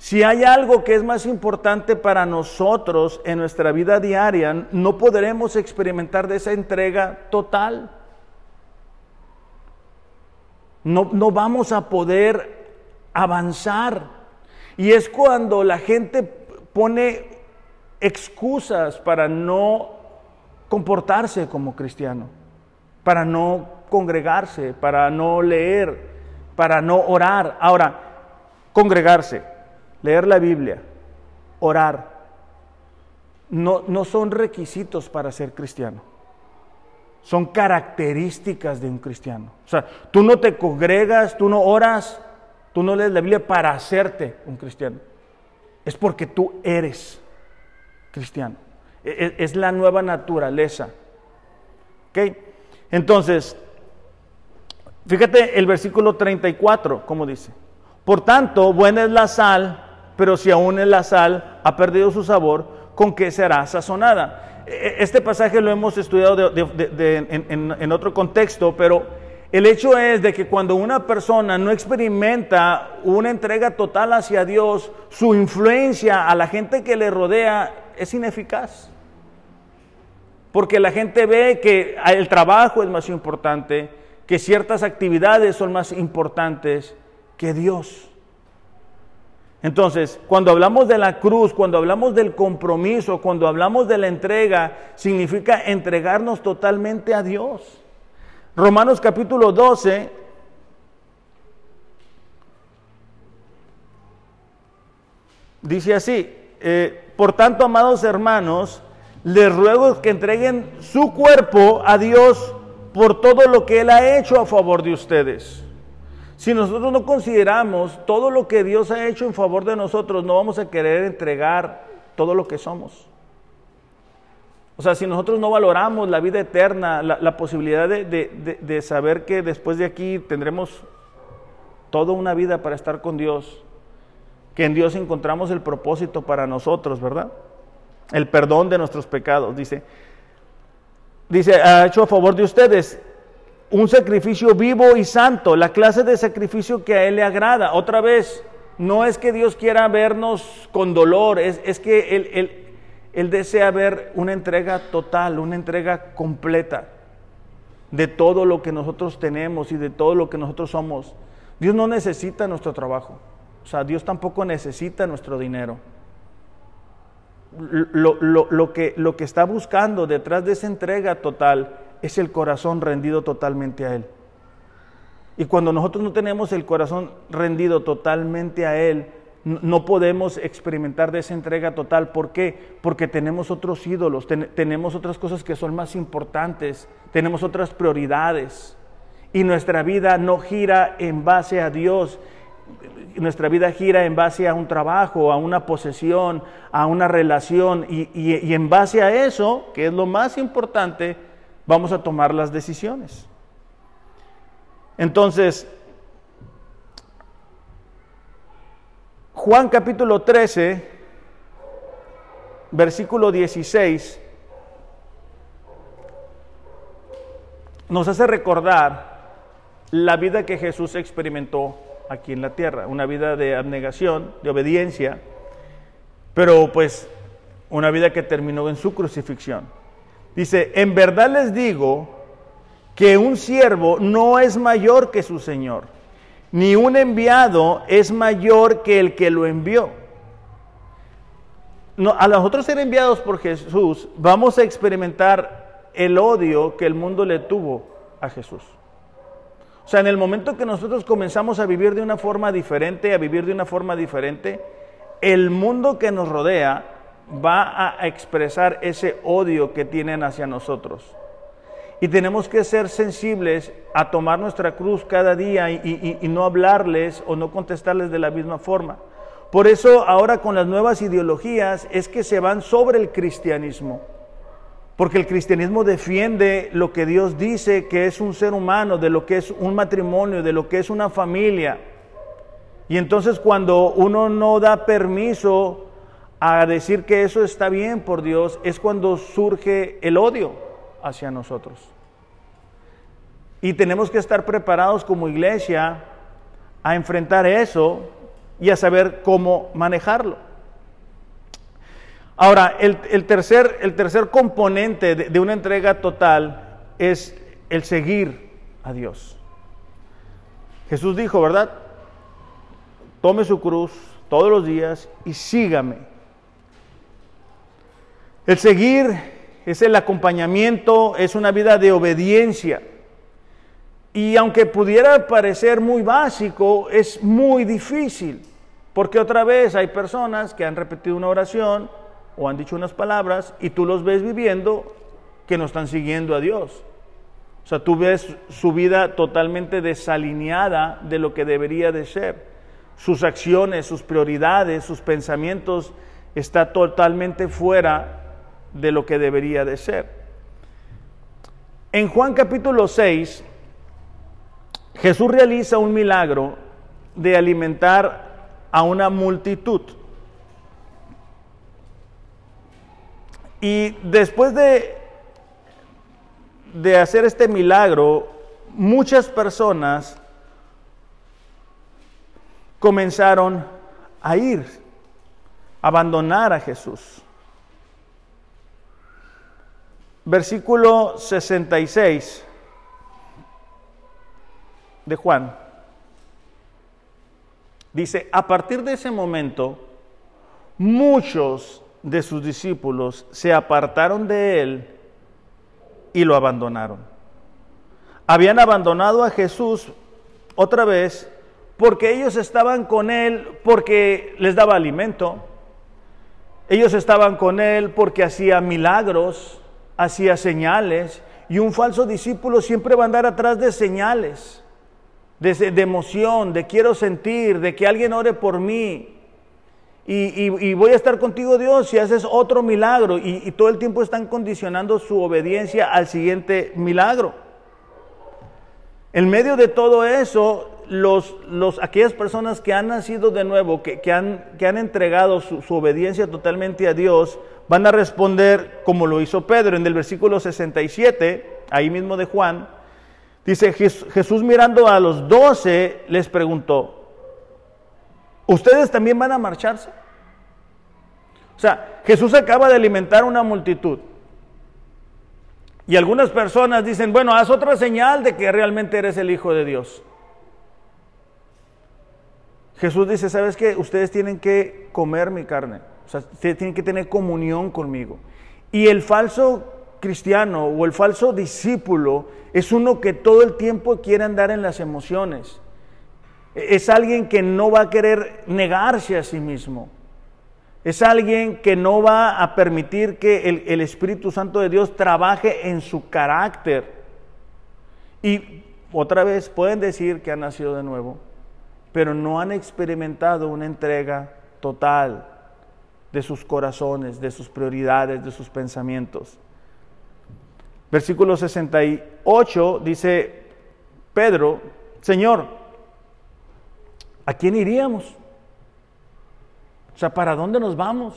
Si hay algo que es más importante para nosotros en nuestra vida diaria, no podremos experimentar de esa entrega total. No, no vamos a poder avanzar. Y es cuando la gente pone excusas para no comportarse como cristiano para no congregarse, para no leer, para no orar. Ahora, congregarse, leer la Biblia, orar, no, no son requisitos para ser cristiano. Son características de un cristiano. O sea, tú no te congregas, tú no oras, tú no lees la Biblia para hacerte un cristiano. Es porque tú eres cristiano. Es, es la nueva naturaleza. ¿Okay? Entonces, fíjate el versículo 34, como dice. Por tanto, buena es la sal, pero si aún la sal ha perdido su sabor, ¿con qué será sazonada? E, e, este pasaje lo hemos estudiado en, en otro contexto, pero el hecho es de que cuando una persona no experimenta una entrega total hacia Dios, su influencia a la gente que le rodea es ineficaz. Porque la gente ve que el trabajo es más importante, que ciertas actividades son más importantes que Dios. Entonces, cuando hablamos de la cruz, cuando hablamos del compromiso, cuando hablamos de la entrega, significa entregarnos totalmente a Dios. Romanos capítulo 12, dice así, eh, por tanto, amados hermanos, les ruego que entreguen su cuerpo a Dios por todo lo que Él ha hecho a favor de ustedes. Si nosotros no consideramos todo lo que Dios ha hecho en favor de nosotros, no vamos a querer entregar todo lo que somos. O sea, si nosotros no valoramos la vida eterna, la, posibilidad de saber que después de aquí tendremos toda una vida para estar con Dios, que en Dios encontramos el propósito para nosotros, ¿verdad? el perdón de nuestros pecados. Dice, dice, ha hecho a favor de ustedes un sacrificio vivo y santo, la clase de sacrificio que a Él le agrada. Otra vez, No es que Dios quiera vernos con dolor, es, es que él, él, él desea ver una entrega total, una entrega completa de todo lo que nosotros tenemos y de todo lo que nosotros somos. Dios no necesita nuestro trabajo. O sea, Dios tampoco necesita nuestro dinero. Lo, lo, lo, que, lo que está buscando detrás de esa entrega total es el corazón rendido totalmente a Él. Y cuando nosotros no tenemos el corazón rendido totalmente a Él, no podemos experimentar de esa entrega total. ¿Por qué? Porque tenemos otros ídolos, tenemos otras cosas que son más importantes, tenemos otras prioridades. Y nuestra vida no gira en base a Dios, nuestra vida gira en base a un trabajo, a una posesión, a una relación. Y, y en base a eso, que es lo más importante, vamos a tomar las decisiones. Entonces, Juan capítulo 13, versículo 16, nos hace recordar la vida que Jesús experimentó aquí en la tierra, una vida de abnegación, de obediencia, pero pues una vida que terminó en su crucifixión. Dice, en verdad les digo que un siervo no es mayor que su Señor ni un enviado es mayor que el que lo envió. No, a nosotros ser enviados por Jesús, vamos a experimentar el odio que el mundo le tuvo a Jesús. O sea, en el momento que nosotros comenzamos a vivir de una forma diferente, a vivir de una forma diferente, el mundo que nos rodea va a expresar ese odio que tienen hacia nosotros. Y tenemos que ser sensibles a tomar nuestra cruz cada día y, no hablarles o no contestarles de la misma forma. Por eso ahora con las nuevas ideologías es que se van sobre el cristianismo. Porque el cristianismo defiende lo que Dios dice que es un ser humano, de lo que es un matrimonio, de lo que es una familia. Y entonces cuando uno no da permiso a decir que eso está bien por Dios, es cuando surge el odio hacia nosotros. Y tenemos que estar preparados como iglesia a enfrentar eso y a saber cómo manejarlo. Ahora, el, tercer, el tercer, componente de, de una entrega total es el seguir a Dios. Jesús dijo, ¿verdad? Tome su cruz todos los días y sígame. El seguir es el acompañamiento, es una vida de obediencia. Y aunque pudiera parecer muy básico, es muy difícil, porque otra vez hay personas que han repetido una oración o han dicho unas palabras y tú los ves viviendo que no están siguiendo a Dios. O sea, tú ves su vida totalmente desalineada de lo que debería de ser. Sus acciones, sus prioridades, sus pensamientos está totalmente fuera de lo que debería de ser. En Juan capítulo 6, Jesús realiza un milagro de alimentar a una multitud. Y después de, de hacer este milagro, muchas personas comenzaron a ir, a abandonar a Jesús versículo 66 de Juan. Dice, a partir de ese momento, muchos de sus discípulos se apartaron de él y lo abandonaron. Habían abandonado a Jesús otra vez porque ellos estaban con él porque les daba alimento. Ellos estaban con él porque hacía milagros hacía señales y un falso discípulo siempre va a andar atrás de señales, de, emoción, de quiero sentir, de que alguien ore por mí. Y, voy a estar contigo Dios si haces otro milagro y, y todo el tiempo están condicionando su obediencia al siguiente milagro. En medio de todo eso, los, los, aquellas personas que han nacido de nuevo, que, que, han, que han, entregado su, su, obediencia totalmente a Dios, van a responder como lo hizo Pedro en el versículo 67, ahí mismo de Juan. Dice Jesús mirando a los doce, les preguntó, ¿ustedes también van a marcharse? O sea, Jesús acaba de alimentar una multitud. Y algunas personas dicen, bueno, haz otra señal de que realmente eres el Hijo de Dios. Jesús dice, ¿sabes qué? Ustedes tienen que comer mi carne. O sea, tienen que tener comunión conmigo. Y el falso cristiano o el falso discípulo es uno que todo el tiempo quiere andar en las emociones. Es alguien que no va a querer negarse a sí mismo. Es alguien que no va a permitir que el, el, Espíritu Santo de Dios trabaje en su carácter. Y otra vez pueden decir que han nacido de nuevo, pero no han experimentado una entrega total de sus corazones, de sus prioridades, de sus pensamientos. Versículo 68 dice Pedro, Señor, ¿a quién iríamos? O sea, ¿para dónde nos vamos?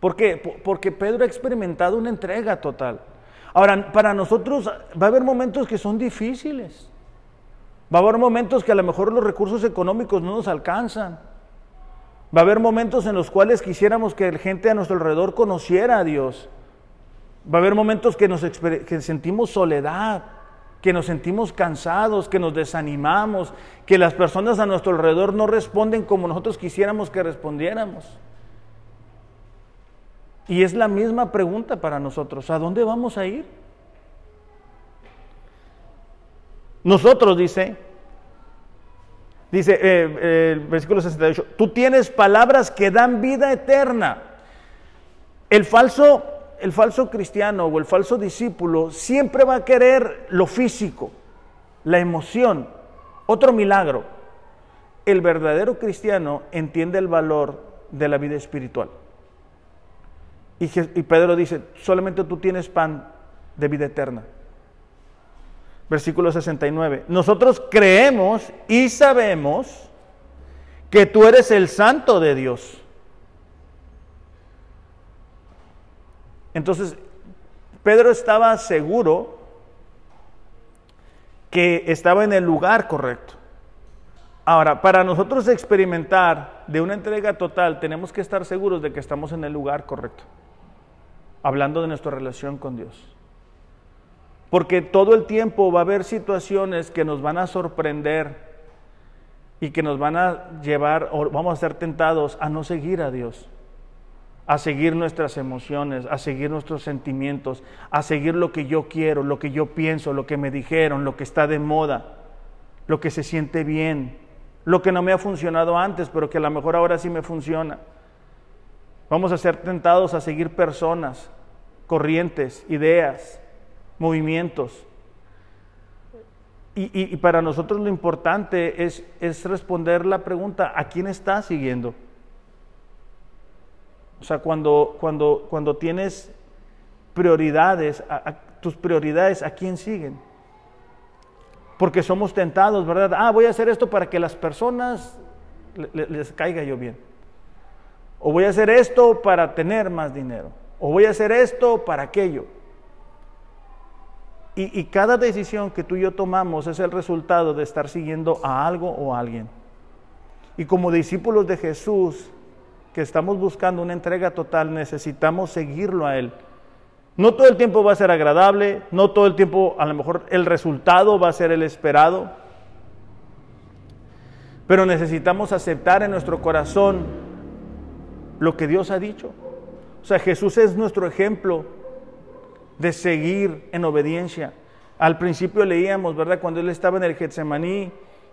¿Por qué? Porque Pedro ha experimentado una entrega total. Ahora, para nosotros va a haber momentos que son difíciles. Va a haber momentos que a lo mejor los recursos económicos no nos alcanzan. Va a haber momentos en los cuales quisiéramos que la gente a nuestro alrededor conociera a Dios. Va a haber momentos que, nos que sentimos soledad, que nos sentimos cansados, que nos desanimamos, que las personas a nuestro alrededor no responden como nosotros quisiéramos que respondiéramos. Y es la misma pregunta para nosotros, ¿a dónde vamos a ir? Nosotros, dice, dice eh, eh, el versículo 68, tú tienes palabras que dan vida eterna. El falso el falso cristiano o el falso discípulo siempre va a querer lo físico, la emoción, otro milagro. El verdadero cristiano entiende el valor de la vida espiritual. Y, Pedro dice, solamente tú tienes pan de vida eterna. Versículo 69. Nosotros creemos y sabemos que tú eres el santo de Dios. Entonces, Pedro estaba seguro que estaba en el lugar correcto. Ahora, para nosotros experimentar de una entrega total, tenemos que estar seguros de que estamos en el lugar correcto, hablando de nuestra relación con Dios. Porque todo el tiempo va a haber situaciones que nos van a sorprender y que nos van a llevar, o vamos a ser tentados a no seguir a Dios a seguir nuestras emociones, a seguir nuestros sentimientos, a seguir lo que yo quiero, lo que yo pienso, lo que me dijeron, lo que está de moda, lo que se siente bien, lo que no me ha funcionado antes, pero que a lo mejor ahora sí me funciona. Vamos a ser tentados a seguir personas, corrientes, ideas, movimientos. Y, para nosotros lo importante es, es responder la pregunta, ¿a quién estás siguiendo? O sea, cuando, cuando, cuando tienes prioridades, tus prioridades, ¿a quién siguen? Porque somos tentados, ¿verdad? Ah, voy a hacer esto para que las personas les caiga yo bien. O voy a hacer esto para tener más dinero. O voy a hacer esto para aquello. Y, cada decisión que tú y yo tomamos es el resultado de estar siguiendo a algo o a alguien. Y como discípulos de Jesús, que estamos buscando una entrega total, necesitamos seguirlo a Él. No todo el tiempo va a ser agradable, no todo el tiempo a lo mejor el resultado va a ser el esperado, pero necesitamos aceptar en nuestro corazón lo que Dios ha dicho. O sea, Jesús es nuestro ejemplo de seguir en obediencia. Al principio leíamos, ¿verdad? Cuando Él estaba en el Getsemaní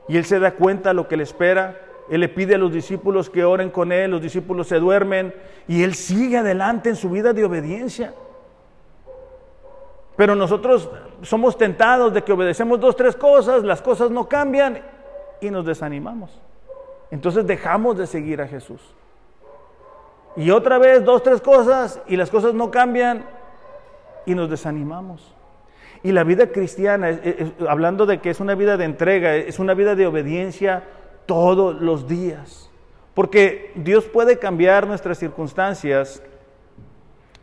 y Él se da cuenta de lo que le espera, él le pide a los discípulos que oren con Él, los discípulos se duermen y Él sigue adelante en su vida de obediencia. Pero nosotros somos tentados de que obedecemos dos, tres cosas, las cosas no cambian y nos desanimamos. Entonces dejamos de seguir a Jesús. Y otra vez dos, tres cosas y las cosas no cambian y nos desanimamos. Y la vida cristiana, hablando de que es una vida de entrega, es una vida de obediencia todos los días. Porque Dios puede cambiar nuestras circunstancias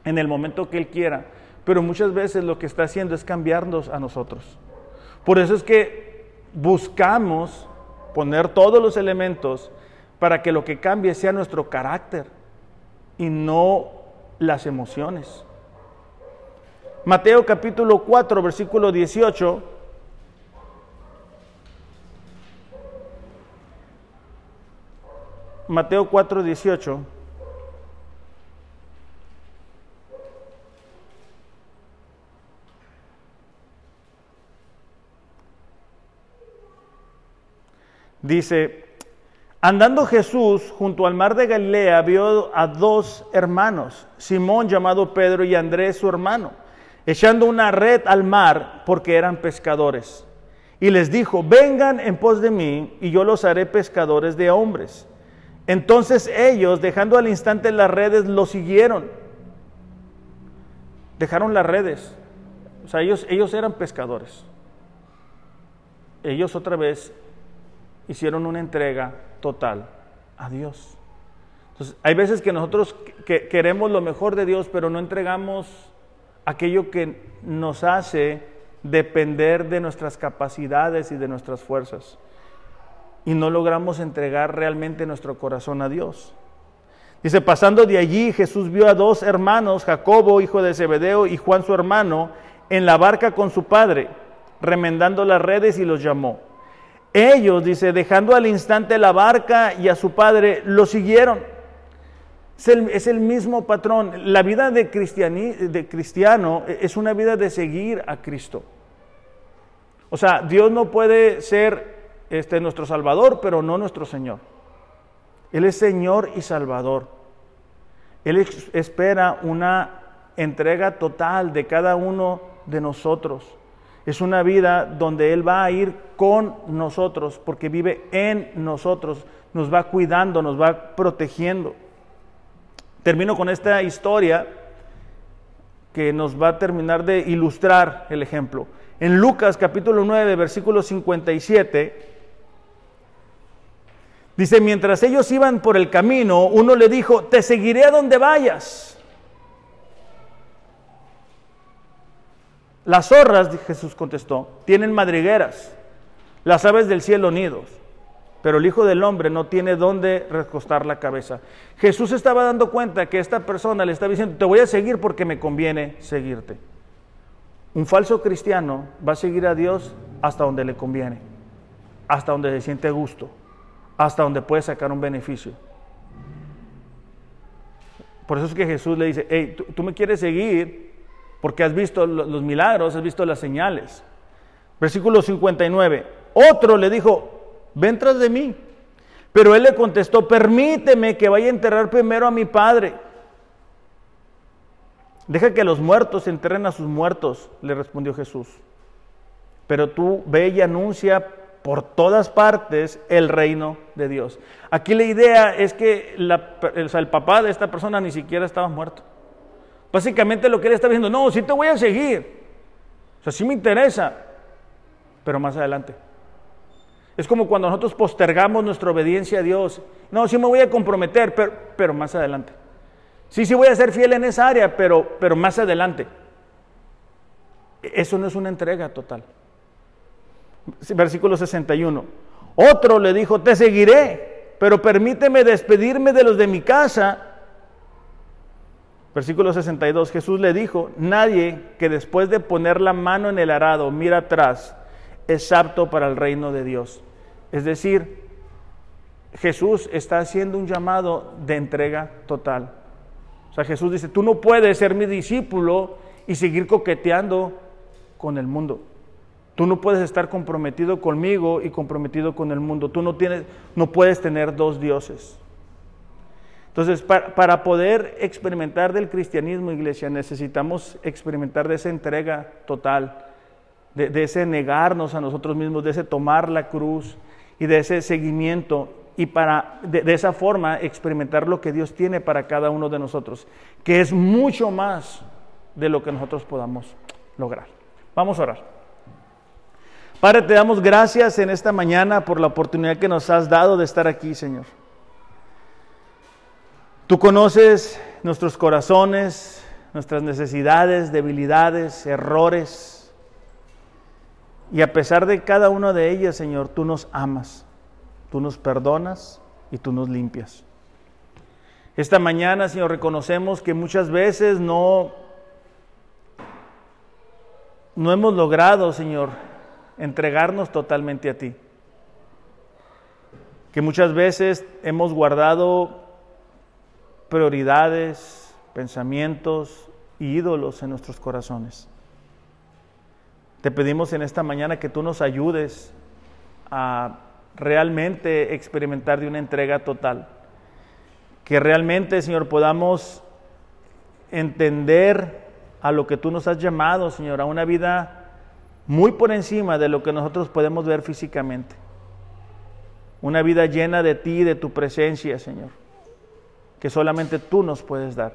en el momento que Él quiera, pero muchas veces lo que está haciendo es cambiarnos a nosotros. Por eso es que buscamos poner todos los elementos para que lo que cambie sea nuestro carácter y no las emociones. Mateo capítulo 4, versículo 18. Mateo 4, 18. Dice, andando Jesús junto al mar de Galilea, vio a dos hermanos, Simón llamado Pedro y Andrés su hermano, echando una red al mar porque eran pescadores. Y les dijo, vengan en pos de mí y yo los haré pescadores de hombres. Entonces ellos, dejando al instante las redes, lo siguieron. Dejaron las redes. O sea, ellos, ellos eran pescadores. Ellos otra vez hicieron una entrega total a Dios. Entonces, hay veces que nosotros queremos lo mejor de Dios, pero no entregamos aquello que nos hace depender de nuestras capacidades y de nuestras fuerzas. Y no logramos entregar realmente nuestro corazón a Dios. Dice, pasando de allí, Jesús vio a dos hermanos, Jacobo, hijo de Zebedeo, y Juan su hermano, en la barca con su padre, remendando las redes y los llamó. Ellos, dice, dejando al instante la barca y a su padre, lo siguieron. Es el, mismo patrón. La vida de, de cristiano es una vida de seguir a Cristo. O sea, Dios no puede ser este, nuestro Salvador, pero no nuestro Señor. Él es Señor y Salvador. Él espera una entrega total de cada uno de nosotros. Es una vida donde Él va a ir con nosotros porque vive en nosotros, nos va cuidando, nos va protegiendo. Termino con esta historia que nos va a terminar de ilustrar el ejemplo. En Lucas capítulo 9, versículo 57, dice, mientras ellos iban por el camino, uno le dijo, te seguiré a donde vayas. Las zorras, Jesús contestó, tienen madrigueras, las aves del cielo nidos, pero el Hijo del Hombre no tiene dónde recostar la cabeza. Jesús estaba dando cuenta que esta persona le estaba diciendo, te voy a seguir porque me conviene seguirte. Un falso cristiano va a seguir a Dios hasta donde le conviene, hasta donde se siente gusto, hasta donde puede sacar un beneficio. Por eso es que Jesús le dice, hey, tú, tú me quieres seguir, porque has visto los milagros, has visto las señales. Versículo 59. Otro le dijo, ven tras de mí. Pero él le contestó, permíteme que vaya a enterrar primero a mi padre. Deja que los muertos enterren a sus muertos, le respondió Jesús. Pero tú ve y anuncia por todas partes el reino de Dios. Aquí la idea es que el papá de esta persona ni siquiera estaba muerto. Básicamente lo que él está diciendo, no, sí te voy a seguir. O sea, sí me interesa, pero más adelante. Es como cuando nosotros postergamos nuestra obediencia a Dios. No, sí me voy a comprometer, pero, pero más adelante. Sí, sí voy a ser fiel en esa área, pero, pero más adelante. Eso no es una entrega total. Versículo 61. Otro le dijo, te seguiré, pero permíteme despedirme de los de mi casa Versículo 62, Jesús le dijo, nadie que después de poner la mano en el arado mira atrás es apto para el reino de Dios. Es decir, Jesús está haciendo un llamado de entrega total. O sea, Jesús dice, tú no puedes ser mi discípulo y seguir coqueteando con el mundo. Tú no puedes estar comprometido conmigo y comprometido con el mundo. Tú no, tienes, no puedes tener dos dioses. Entonces, para, poder experimentar del cristianismo, iglesia, necesitamos experimentar de esa entrega total, de, ese negarnos a nosotros mismos, de ese tomar la cruz y de ese seguimiento y para de, esa forma experimentar lo que Dios tiene para cada uno de nosotros, que es mucho más de lo que nosotros podamos lograr. Vamos a orar. Padre, te damos gracias en esta mañana por la oportunidad que nos has dado de estar aquí, Señor. Tú conoces nuestros corazones, nuestras necesidades, debilidades, errores. Y a pesar de cada una de ellas, Señor, tú nos amas, tú nos perdonas y tú nos limpias. Esta mañana, Señor, reconocemos que muchas veces no, no hemos logrado, Señor, entregarnos totalmente a ti. Que muchas veces hemos guardado prioridades, pensamientos y ídolos en nuestros corazones. Te pedimos en esta mañana que tú nos ayudes a realmente experimentar de una entrega total. Que realmente, Señor, podamos entender a lo que tú nos has llamado, Señor, a una vida muy por encima de lo que nosotros podemos ver físicamente. Una vida llena de ti de tu presencia, Señor, que solamente tú nos puedes dar.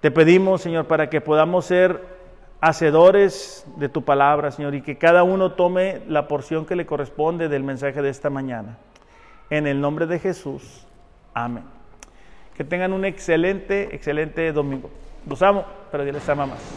Te pedimos, Señor, para que podamos ser hacedores de tu palabra, Señor, y que cada uno tome la porción que le corresponde del mensaje de esta mañana. En el nombre de Jesús. Amén. Que tengan un excelente, excelente domingo. Los amo, pero Dios les ama más.